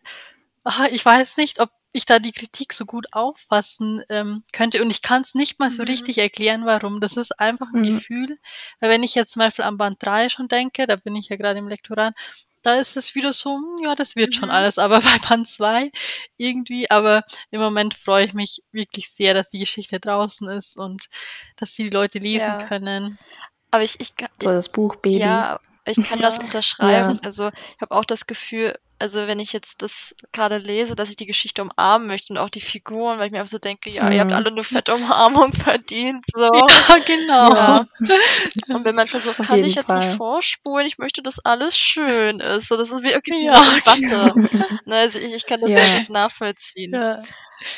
aha, ich weiß nicht, ob ich da die Kritik so gut auffassen ähm, könnte und ich kann es nicht mal so Mhm. richtig erklären, warum. Das ist einfach ein Mhm. Gefühl, weil wenn ich jetzt zum Beispiel an Band 3 schon denke, da bin ich ja gerade im Lektorat, da ist es wieder so, hm, ja, das wird schon Mhm. alles, aber bei Band 2 irgendwie, aber im Moment freue ich mich wirklich sehr, dass die Geschichte draußen ist und dass sie die Leute lesen Ja. können. Aber ich, ich, So das Buchbaby. Ja, ich kann das unterschreiben. Ja. Also ich habe auch das Gefühl, also wenn ich jetzt das gerade lese, dass ich die Geschichte umarmen möchte und auch die Figuren, weil ich mir einfach so denke, ja, ihr habt Mhm. alle eine fette Umarmung verdient. So. Ja, genau. Ja. Und wenn man versucht, kann ich jetzt Fall. nicht vorspulen, ich möchte, dass alles schön ist. So, das ist wie irgendwie Ja, diese Debatte. Ne, also ich, ich kann das Ja. nachvollziehen. Ja.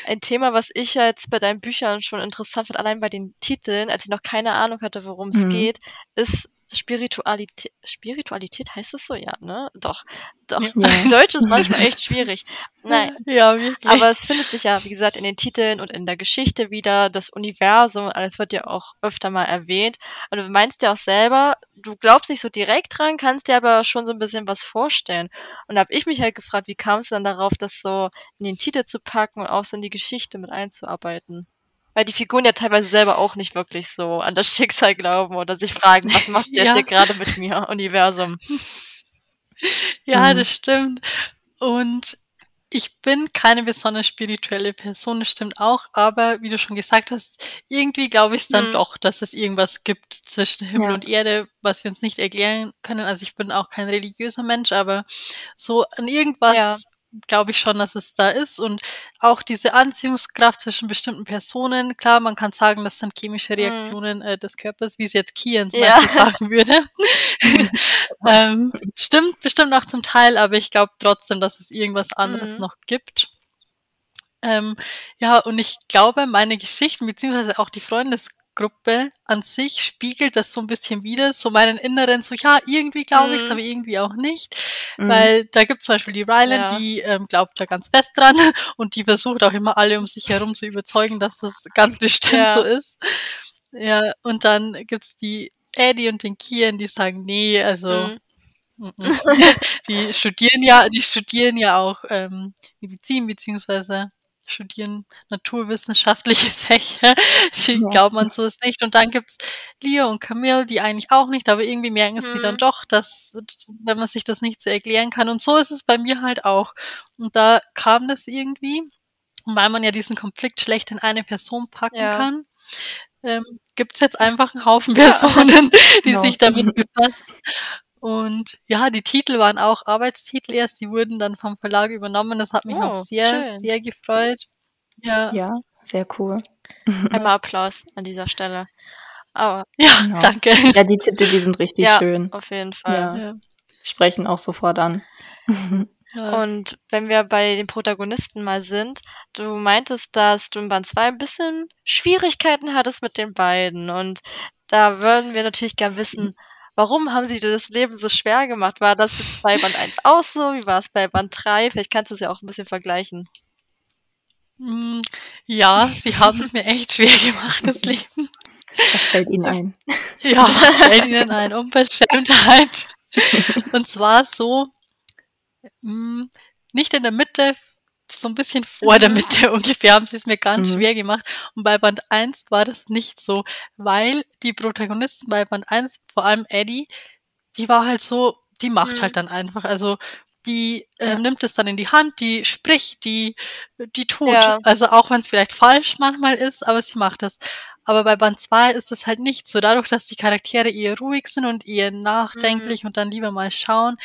Ein Thema, was ich ja jetzt bei deinen Büchern schon interessant fand, allein bei den Titeln, als ich noch keine Ahnung hatte, worum es Mhm. geht, ist Spiritualität. Spiritualität heißt es so, ja, ne? Doch. Doch. Ja. Deutsch ist manchmal echt schwierig. Nein. Ja, wirklich. Aber es findet sich ja, wie gesagt, in den Titeln und in der Geschichte wieder, das Universum, alles wird ja auch öfter mal erwähnt. Und du meinst ja auch selber, du glaubst nicht so direkt dran, kannst dir aber schon so ein bisschen was vorstellen. Und da habe ich mich halt gefragt, wie kamst du dann darauf, das so in den Titel zu packen und auch so in die Geschichte mit einzuarbeiten? Weil die Figuren ja teilweise selber auch nicht wirklich so an das Schicksal glauben oder sich fragen, was machst du jetzt Ja. hier gerade mit mir, Universum? Ja, Mhm. das stimmt. Und ich bin keine besonders spirituelle Person, das stimmt auch, aber wie du schon gesagt hast, irgendwie glaube ich es dann Mhm. doch, dass es irgendwas gibt zwischen Himmel Ja. und Erde, was wir uns nicht erklären können. Also ich bin auch kein religiöser Mensch, aber so an irgendwas Ja. Glaube ich schon, dass es da ist und auch diese Anziehungskraft zwischen bestimmten Personen. Klar, man kann sagen, das sind chemische Mhm. Reaktionen äh, des Körpers, wie es jetzt Kian zum Ja. Beispiel sagen würde. ähm, stimmt bestimmt auch zum Teil, aber ich glaube trotzdem, dass es irgendwas anderes Mhm. noch gibt. Ähm, ja, und ich glaube, meine Geschichten, beziehungsweise auch die Freundesgruppe an sich spiegelt das so ein bisschen wieder, so meinen Inneren, so ja, irgendwie glaube ich es, Mhm. aber irgendwie auch nicht. Mhm. Weil da gibt zum Beispiel die Ryland, Ja. die ähm, glaubt da ganz fest dran und die versucht auch immer alle um sich herum zu überzeugen, dass das ganz bestimmt Ja. so ist. Ja, und dann gibt's die Eddie und den Kian, die sagen, nee, also Mhm. mm, mm. die studieren ja, die studieren ja auch ähm, Medizin beziehungsweise studieren naturwissenschaftliche Fächer. Die Ja. glauben an sowas nicht. Und dann gibt's Leo und Camille, die eigentlich auch nicht, aber irgendwie merken sie dann Mhm. doch, dass, wenn man sich das nicht so erklären kann. Und so ist es bei mir halt auch. Und da kam das irgendwie, und weil man ja diesen Konflikt schlecht in eine Person packen Ja. kann, ähm, gibt's jetzt einfach einen Haufen Ja. Personen, die Genau. sich damit befassen. Und ja, die Titel waren auch Arbeitstitel erst, die wurden dann vom Verlag übernommen. Das hat mich auch Oh, sehr, schön. sehr gefreut. Ja, ja, ja, sehr cool. Einmal Applaus an dieser Stelle. Aber Genau. danke. Ja, die Titel, die sind richtig Ja. schön. auf jeden Fall. Ja. Ja, Sprechen auch sofort an. ja. Und wenn wir bei den Protagonisten mal sind, du meintest, dass du in Band 2 ein bisschen Schwierigkeiten hattest mit den beiden. Und da würden wir natürlich gern wissen, warum haben sie dir das Leben so schwer gemacht? War das jetzt bei Band 1 auch so? Wie war es bei Band 3? Vielleicht kannst du es ja auch ein bisschen vergleichen. Mm, ja, sie haben es mir echt schwer gemacht, das Leben. Was fällt Ihnen ein? Ja, was fällt Ihnen ein? Unverschämtheit. Und zwar so, mh, nicht in der Mitte, so ein bisschen vor der Mhm. Mitte ungefähr, haben sie es mir ganz Mhm. schwer gemacht. Und bei Band 1 war das nicht so, weil die Protagonisten bei Band 1, vor allem Eddie, die war halt so, die macht Mhm. halt dann einfach. Also die äh, Ja. nimmt es dann in die Hand, die spricht, die, die tut. Ja. Also auch wenn es vielleicht falsch manchmal ist, aber sie macht es. Aber bei Band 2 ist es halt nicht so. Dadurch, dass die Charaktere eher ruhig sind und eher nachdenklich und dann lieber mal schauen.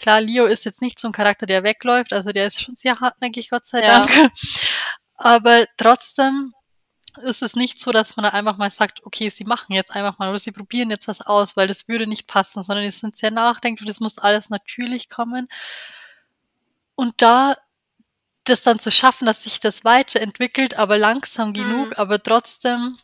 Klar, Leo ist jetzt nicht so ein Charakter, der wegläuft. Also der ist schon sehr hartnäckig, Gott sei Ja. Dank. Aber trotzdem ist es nicht so, dass man da einfach mal sagt, okay, sie machen jetzt einfach mal oder sie probieren jetzt was aus, weil das würde nicht passen, sondern die sind sehr nachdenklich und das muss alles natürlich kommen. Und da das dann zu schaffen, dass sich das weiterentwickelt, aber langsam genug, Mhm. aber trotzdem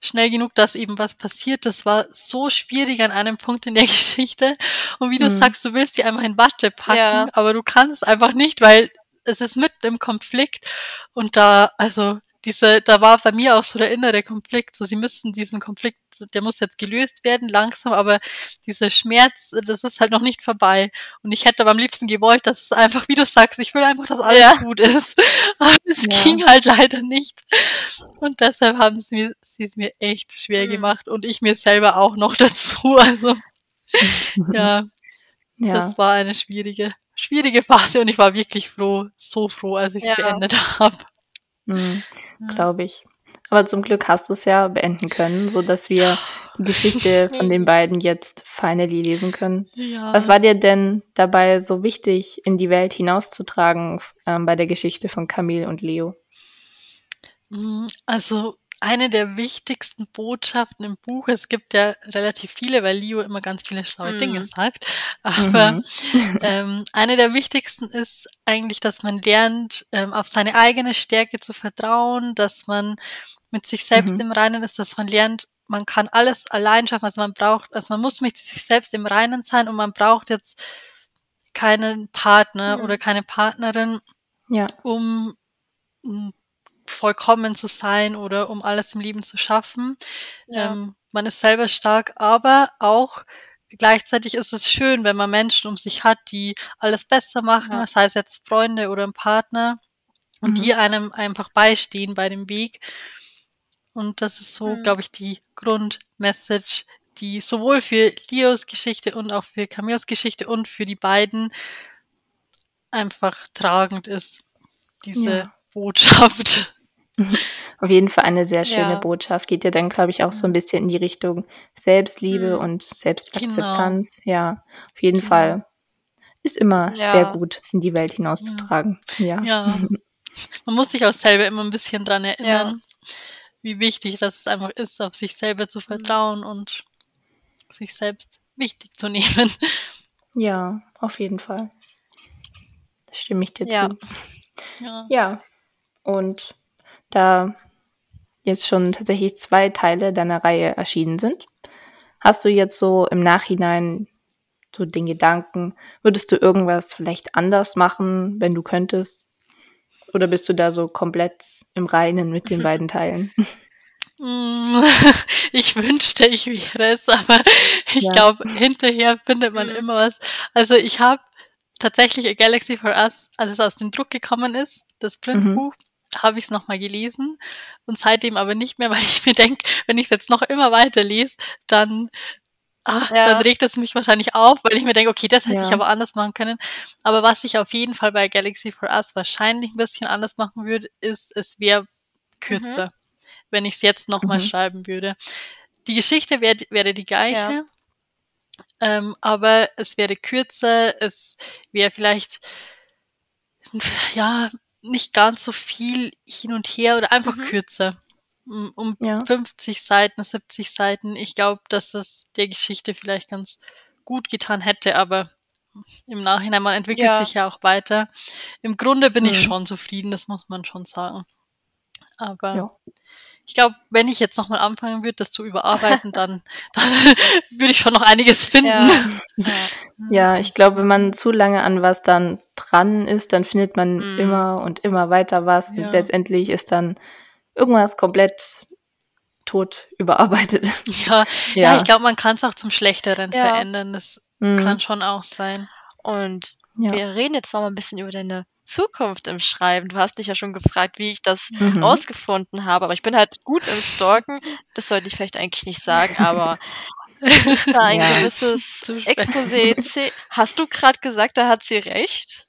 schnell genug, dass eben was passiert. Das war so schwierig an einem Punkt in der Geschichte. Und wie du Mhm. sagst, du willst die einfach in Watte packen, Ja. aber du kannst einfach nicht, weil es ist mitten im Konflikt. Und da, also diese, da war bei mir auch so der innere Konflikt. So, sie müssen diesen Konflikt, der muss jetzt gelöst werden, langsam, aber dieser Schmerz, das ist halt noch nicht vorbei. Und ich hätte aber am liebsten gewollt, dass es einfach, wie du sagst, ich will einfach, dass alles Ja. gut ist. Aber es Ja. ging halt leider nicht. Und deshalb haben sie, mir, sie es mir echt schwer Mhm. gemacht und ich mir selber auch noch dazu. Also ja, ja. das war eine schwierige, schwierige Phase und ich war wirklich froh, so froh, als ich es beendet habe. Mhm. Glaube ich. Aber zum Glück hast du es ja beenden können, so dass wir die Geschichte von den beiden jetzt finally lesen können. Ja. Was war dir denn dabei so wichtig, in die Welt hinauszutragen ähm, bei der Geschichte von Camille und Leo? Mm, Also eine der wichtigsten Botschaften im Buch, es gibt ja relativ viele, weil Leo immer ganz viele schlaue Mhm. Dinge sagt, aber Mhm. ähm, eine der wichtigsten ist eigentlich, dass man lernt, ähm, auf seine eigene Stärke zu vertrauen, dass man mit sich selbst Mhm. im Reinen ist, dass man lernt, man kann alles allein schaffen, also man braucht, also man muss mit sich selbst im Reinen sein und man braucht jetzt keinen Partner Mhm. oder keine Partnerin, Ja. um vollkommen zu sein oder um alles im Leben zu schaffen. Ja. Ähm, man ist selber stark, aber auch gleichzeitig ist es schön, wenn man Menschen um sich hat, die alles besser machen, Ja. sei es jetzt Freunde oder ein Partner, und Mhm. die einem einfach beistehen bei dem Weg. Und das ist so, Mhm. glaube ich, die Grundmessage, die sowohl für Leos Geschichte und auch für Camilles Geschichte und für die beiden einfach tragend ist, diese Ja. Botschaft. Auf jeden Fall eine sehr schöne Ja. Botschaft. Geht ja dann, glaube ich, auch so ein bisschen in die Richtung Selbstliebe Mhm. und Selbstakzeptanz. Ja, auf jeden Fall. Ist immer Ja. sehr gut, in die Welt hinauszutragen. Ja. Ja. Man muss sich auch selber immer ein bisschen dran erinnern, wie wichtig das es einfach ist, auf sich selber zu vertrauen und sich selbst wichtig zu nehmen. Ja, auf jeden Fall. Da stimme ich dir zu. Ja, und da jetzt schon tatsächlich zwei Teile deiner Reihe erschienen sind, hast du jetzt so im Nachhinein so den Gedanken, würdest du irgendwas vielleicht anders machen, wenn du könntest? Oder bist du da so komplett im Reinen mit den beiden Teilen? Mm, Ich wünschte, ich wäre es, aber ich Ja. glaube, hinterher findet man Mhm. immer was. Also ich habe tatsächlich A Galaxy for Us, als es aus dem Druck gekommen ist, das Mhm. Habe ich es nochmal gelesen und seitdem aber nicht mehr, weil ich mir denke, wenn ich es jetzt noch immer weiter lese, dann, ah, Ja. dann regt es mich wahrscheinlich auf, weil ich mir denke, okay, das hätte ich Ja. aber anders machen können. Aber was ich auf jeden Fall bei Galaxy for Us wahrscheinlich ein bisschen anders machen würde, ist, es wäre kürzer, wenn ich es jetzt nochmal Mhm. schreiben würde. Die Geschichte wär, wäre die gleiche, Ja. ähm, aber es wäre kürzer, es wäre vielleicht ja nicht ganz so viel hin und her oder einfach Mhm. kürzer. Um, Ja. 50 Seiten, 70 Seiten. Ich glaube, dass das der Geschichte vielleicht ganz gut getan hätte, aber im Nachhinein, man entwickelt Ja. sich ja auch weiter. Im Grunde bin ich Mhm. schon zufrieden, das muss man schon sagen. Aber Ja. ich glaube, wenn ich jetzt nochmal anfangen würde, das zu überarbeiten, dann, dann würde ich schon noch einiges finden. Ja. Ja. Ja, ich glaube, wenn man zu lange an was dann dran ist, dann findet man Mhm. immer und immer weiter was Ja. und letztendlich ist dann irgendwas komplett tot überarbeitet. Ja, ja. ich glaube, man kann es auch zum Schlechteren Ja. verändern. Das Mhm. kann schon auch sein. Und Ja. wir reden jetzt noch mal ein bisschen über deine Zukunft im Schreiben. Du hast dich ja schon gefragt, wie ich das Mhm. rausgefunden habe, aber ich bin halt gut im Stalken. Das sollte ich vielleicht eigentlich nicht sagen, aber es ist da ein Ja. gewisses. Exposé. Hast du gerade gesagt, da hat sie recht?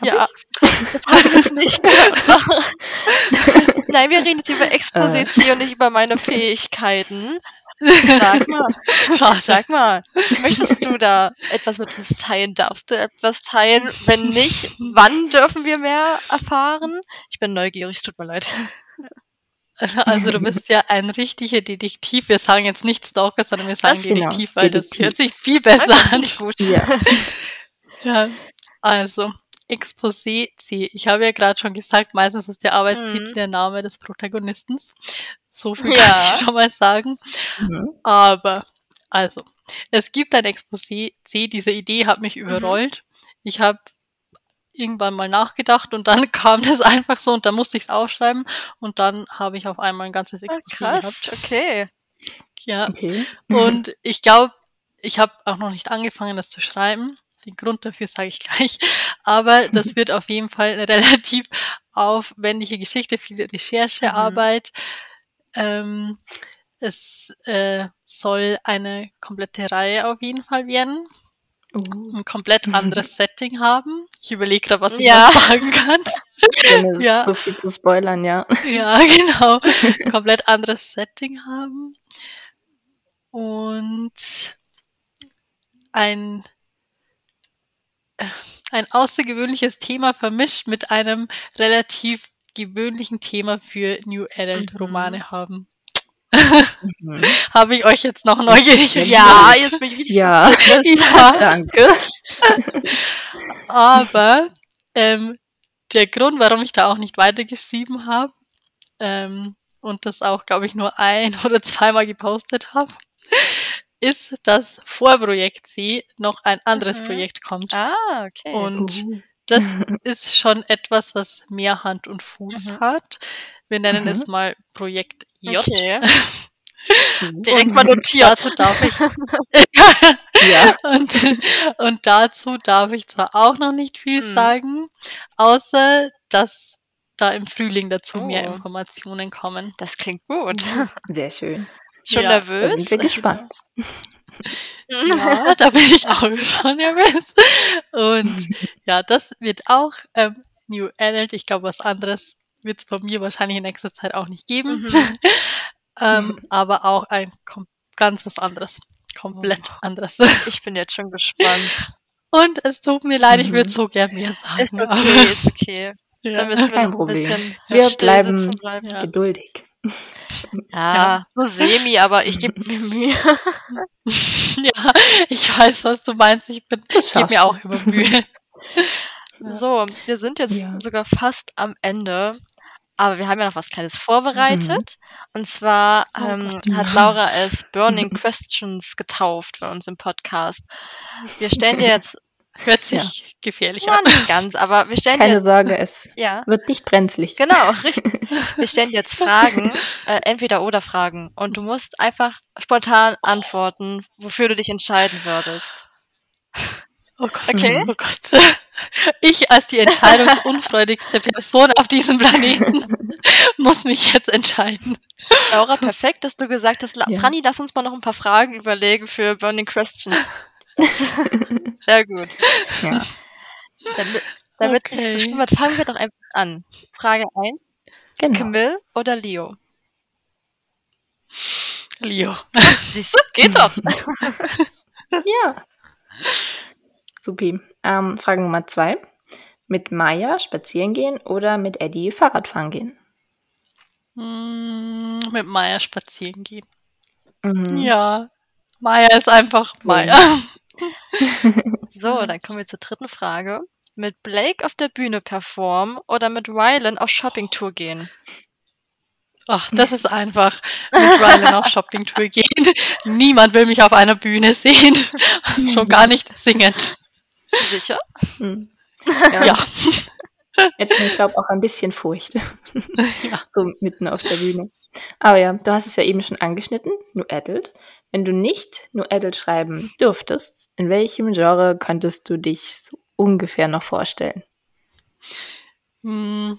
Hab ja, das habe ich nicht gehört. Nein, wir reden jetzt über Exposé Äh. Nicht über meine Fähigkeiten. Sag mal, Schade. sag mal, möchtest du da etwas mit uns teilen? Darfst du etwas teilen? Wenn nicht, wann dürfen wir mehr erfahren? Ich bin neugierig, es tut mir leid. Also du bist ja ein richtiger Detektiv. Wir sagen jetzt nicht Stalker, sondern wir sagen Das- genau, Detektiv, weil das Detektiv. hört sich viel besser Das an. gut. Ja. Ja, also Exposé C. Ich habe ja gerade schon gesagt, meistens ist der Arbeitstitel Mhm. der Name des Protagonisten. So viel Ja. kann ich schon mal sagen. Mhm. Aber, also, es gibt ein Exposé C. Diese Idee hat mich überrollt. Ich habe irgendwann mal nachgedacht und dann kam das einfach so und dann musste ich es aufschreiben und dann habe ich auf einmal ein ganzes Ah, Exposé krass, gehabt. okay. Ja, Okay. und ich glaube, ich habe auch noch nicht angefangen, das zu schreiben. Den Grund dafür sage ich gleich. Aber das wird auf jeden Fall eine relativ aufwendige Geschichte, viel Recherchearbeit. Ähm, es äh, soll eine komplette Reihe auf jeden Fall werden. Uh, Ein komplett anderes Setting haben. Ich überlege gerade, was ich Ja. noch sagen kann. ohne Ja. so viel zu spoilern, ja. Ja, genau. Ein komplett anderes Setting haben. Und ein, ein außergewöhnliches Thema vermischt mit einem relativ gewöhnlichen Thema für New Adult Mhm. Romane haben. Mhm. Habe ich euch jetzt noch neugierig Ja, jetzt bin ich richtig Ja. Ja, Danke. aber ähm, der Grund, warum ich da auch nicht weitergeschrieben habe ähm, und das auch, glaube ich, nur ein oder zweimal gepostet habe, ist, dass vor Projekt C noch ein anderes Mhm. Projekt kommt. Ah, okay. Und Uh. das ist schon etwas, was mehr Hand und Fuß Mhm. hat. Wir nennen Mhm. es mal Projekt J. okay. Direkt Und mal notiert. Dazu darf ich Ja. und, und dazu darf ich zwar auch noch nicht viel Hm. sagen, außer dass da im Frühling dazu mehr Oh. Informationen kommen. Das klingt gut. Sehr schön. Schon Ja, Da nervös? sind wir gespannt. Ja, da bin ich auch schon nervös. Und ja, das wird auch ähm, New Adult. Ich glaube, was anderes wird es von mir wahrscheinlich in nächster Zeit auch nicht geben. Mhm. ähm, aber auch ein ganz was anderes. Komplett Oh. anderes. Ich bin jetzt schon gespannt. Und es tut mir leid, ich Mhm. würde so gern mehr sagen. Ist okay, ist okay. ja. Da müssen wir Kein Problem. bisschen Wir still bleiben- sitzen bleiben. Ja. Geduldig. Ja, so semi, aber ich gebe mir Mühe. Ja, ich weiß, was du meinst. Ich bin, ich gebe mir auch immer Mühe. Ja. So, wir sind jetzt Ja. sogar fast am Ende. Aber wir haben ja noch was Kleines vorbereitet. Und zwar Oh ähm, Gott. hat Laura es Burning Questions getauft bei uns im Podcast. Wir stellen dir jetzt, Hört sich gefährlich ja, an. nicht ganz, aber wir stellen Keine jetzt, Sorge, es ja, wird nicht brenzlig. genau, richtig. Wir stellen jetzt Fragen, äh, entweder oder Fragen. Und du musst einfach spontan antworten, wofür du dich entscheiden würdest. Oh Gott, Okay. oh Gott. Ich als die entscheidungsunfreudigste Person auf diesem Planeten muss mich jetzt entscheiden. Laura, perfekt, dass du gesagt hast, La Ja. Franny, lass uns mal noch ein paar Fragen überlegen für Burning Questions. Sehr gut. Ja. Damit, damit Okay. nicht so schlimm wird, fangen wir doch einfach an. Frage 1, Genau. Camille oder Leo? Leo. Siehst du, geht doch. Ja. Supi. Ähm, Frage Nummer zwei. Mit Maya spazieren gehen oder mit Eddie Fahrradfahren gehen? Mm, mit Maya spazieren gehen. Mhm. Ja. Maya ist einfach Maya. So, dann kommen wir zur dritten Frage. Mit Blake auf der Bühne performen oder mit Rylan auf Shoppingtour gehen? Ach, das ist einfach mit Rylan auf Shoppingtour gehen. Niemand will mich auf einer Bühne sehen. Schon gar nicht singend. Sicher? Mhm. Ja. Ja. Hätte ich glaube auch ein bisschen Furcht. Ja. So mitten auf der Bühne. Aber ja, du hast es ja eben schon angeschnitten, New Adult. Wenn du nicht nur Adult schreiben dürftest, in welchem Genre könntest du dich so ungefähr noch vorstellen? Hm,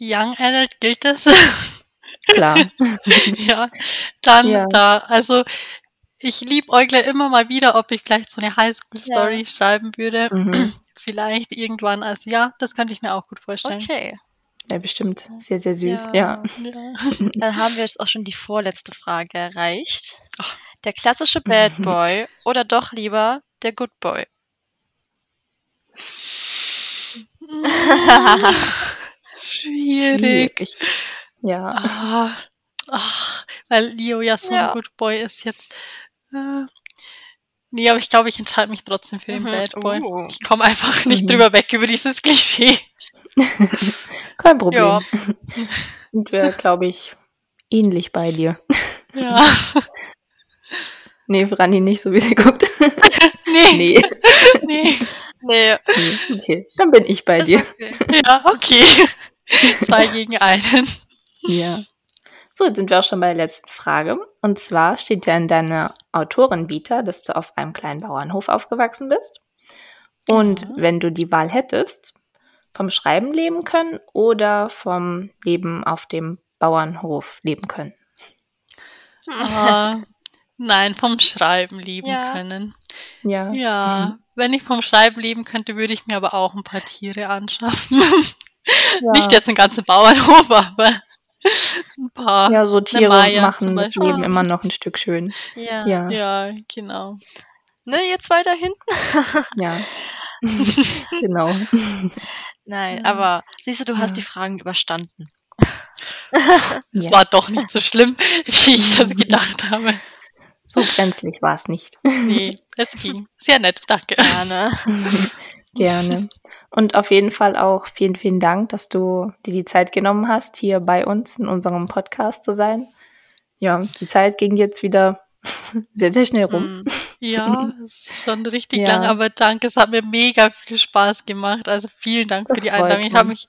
Young Adult gilt das? Klar. ja, dann Ja. da. Also ich liebäugle immer mal wieder, ob ich vielleicht so eine Highschool-Story schreiben würde. Mhm. Vielleicht irgendwann als ja, das könnte ich mir auch gut vorstellen. Okay. Ja, bestimmt. Sehr, sehr süß. Ja. ja. Dann haben wir jetzt auch schon die vorletzte Frage erreicht. Der klassische Bad Boy oder doch lieber der Good Boy? Schwierig. Schwierig. Ja. Ah, ach, weil Leo ja so Ja. ein Good Boy ist jetzt. Äh, nee, aber ich glaube, ich entscheide mich trotzdem für den Mhm. Bad Boy. Uh. Ich komme einfach nicht Mhm. drüber weg über dieses Klischee. Kein Problem. Ja. Sind wir, glaube ich, ähnlich bei dir. Ja. Nee, Franny nicht, so wie sie guckt. Nee, nee. nee. Nee. Okay, dann bin ich bei ist dir. okay. Ja, okay. Zwei gegen einen. Ja. So, jetzt sind wir auch schon bei der letzten Frage. Und zwar steht ja in deiner Autorenvita, dass du auf einem kleinen Bauernhof aufgewachsen bist. Und Ja. wenn du die Wahl hättest, vom Schreiben leben können oder vom Leben auf dem Bauernhof leben können. Ah, nein, vom Schreiben leben Ja. können. Ja. Ja, wenn ich vom Schreiben leben könnte, würde ich mir aber auch ein paar Tiere anschaffen. Ja. Nicht jetzt einen ganzen Bauernhof, aber ein paar. Ja, so Tiere machen das. Leben immer noch ein Stück schön. Ja. Ja, Ja, genau. Ne, jetzt weiter hinten? ja. genau. Nein, Ja. aber siehst du, du hast die Fragen überstanden. Es Ja. war doch nicht so schlimm, wie ich das gedacht habe. So brenzlig war es nicht. Nee, es ging. Sehr nett, danke. Gerne. Gerne. Und auf jeden Fall auch vielen, vielen Dank, dass du dir die Zeit genommen hast, hier bei uns in unserem Podcast zu sein. Ja, die Zeit ging jetzt wieder sehr, sehr schnell rum. Mm. Ja, es ist schon richtig Ja. lang, aber danke, es hat mir mega viel Spaß gemacht. Also vielen Dank Das für die Einladung. Ich habe mich,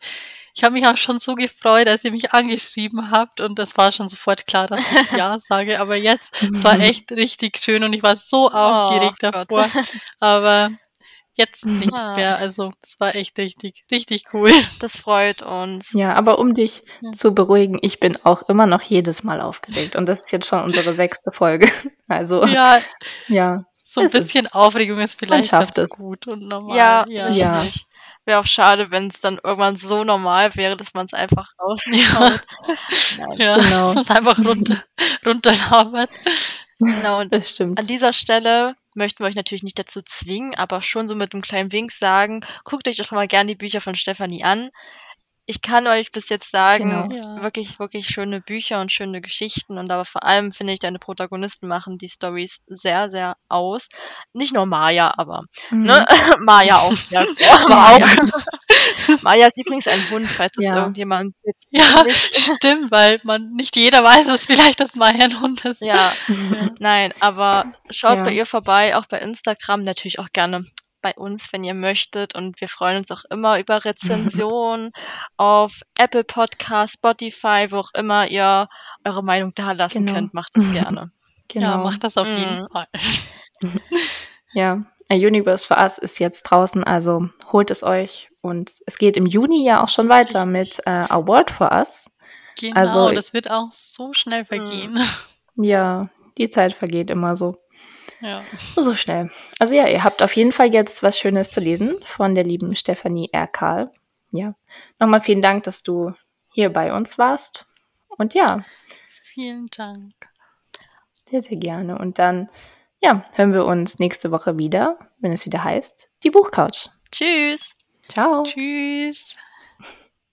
ich habe mich auch schon so gefreut, als ihr mich angeschrieben habt und es war schon sofort klar, dass ich ja sage. Aber jetzt, es war echt richtig schön und ich war so aufgeregt Oh Gott. davor. Aber jetzt nicht Ah. mehr. Also es war echt richtig, richtig cool. Das freut uns. Ja, aber um dich Ja. zu beruhigen, ich bin auch immer noch jedes Mal aufgeregt. Und das ist jetzt schon unsere sechste Folge. Also, ja, Ja, so ein Ist es. bisschen Aufregung ist vielleicht schafft ganz es. gut und normal. Ja, ja. Ja. richtig. Wäre auch schade, wenn es dann irgendwann so normal wäre, dass man es einfach raushaut. Ja. Nein. Ja, Genau. und einfach runter, runterlabert. Genau, und das stimmt. an dieser Stelle möchten wir euch natürlich nicht dazu zwingen, aber schon so mit einem kleinen Wink sagen, guckt euch doch mal gerne die Bücher von Stefanie an. Ich kann euch bis jetzt sagen, Genau. Ja. wirklich, wirklich schöne Bücher und schöne Geschichten. Und aber vor allem finde ich, deine Protagonisten machen die Stories sehr, sehr aus. Nicht nur Maya, aber Mhm. ne? Maya auch. Ja, aber auch. Maya ist übrigens ein Hund, falls das Ja. irgendjemand jetzt Ja, stimmt, weil man nicht jeder weiß, dass vielleicht das Maienhund ist. Ja, Ja. nein, aber schaut Ja. bei ihr vorbei, auch bei Instagram, natürlich auch gerne bei uns, wenn ihr möchtet. Und wir freuen uns auch immer über Rezensionen auf Apple Podcast, Spotify, wo auch immer ihr eure Meinung da lassen Genau. könnt. Macht es gerne. Genau. Ja, macht das auf jeden Mhm. Fall. Ja, A Universe for Us ist jetzt draußen, also holt es euch. Und es geht im Juni ja auch schon weiter Richtig. mit äh, A Word for Us. Genau, Also- das wird auch so schnell vergehen. Ja, die Zeit vergeht immer so. Ja. So schnell. Also ja, ihr habt auf jeden Fall jetzt was Schönes zu lesen von der lieben Stefanie R. Karl. Ja, nochmal vielen Dank, dass du hier bei uns warst. Und ja, Vielen Dank. sehr, sehr gerne. Und dann, ja, hören wir uns nächste Woche wieder, wenn es wieder heißt, die Buchcouch. Tschüss. Ciao. Tschüss.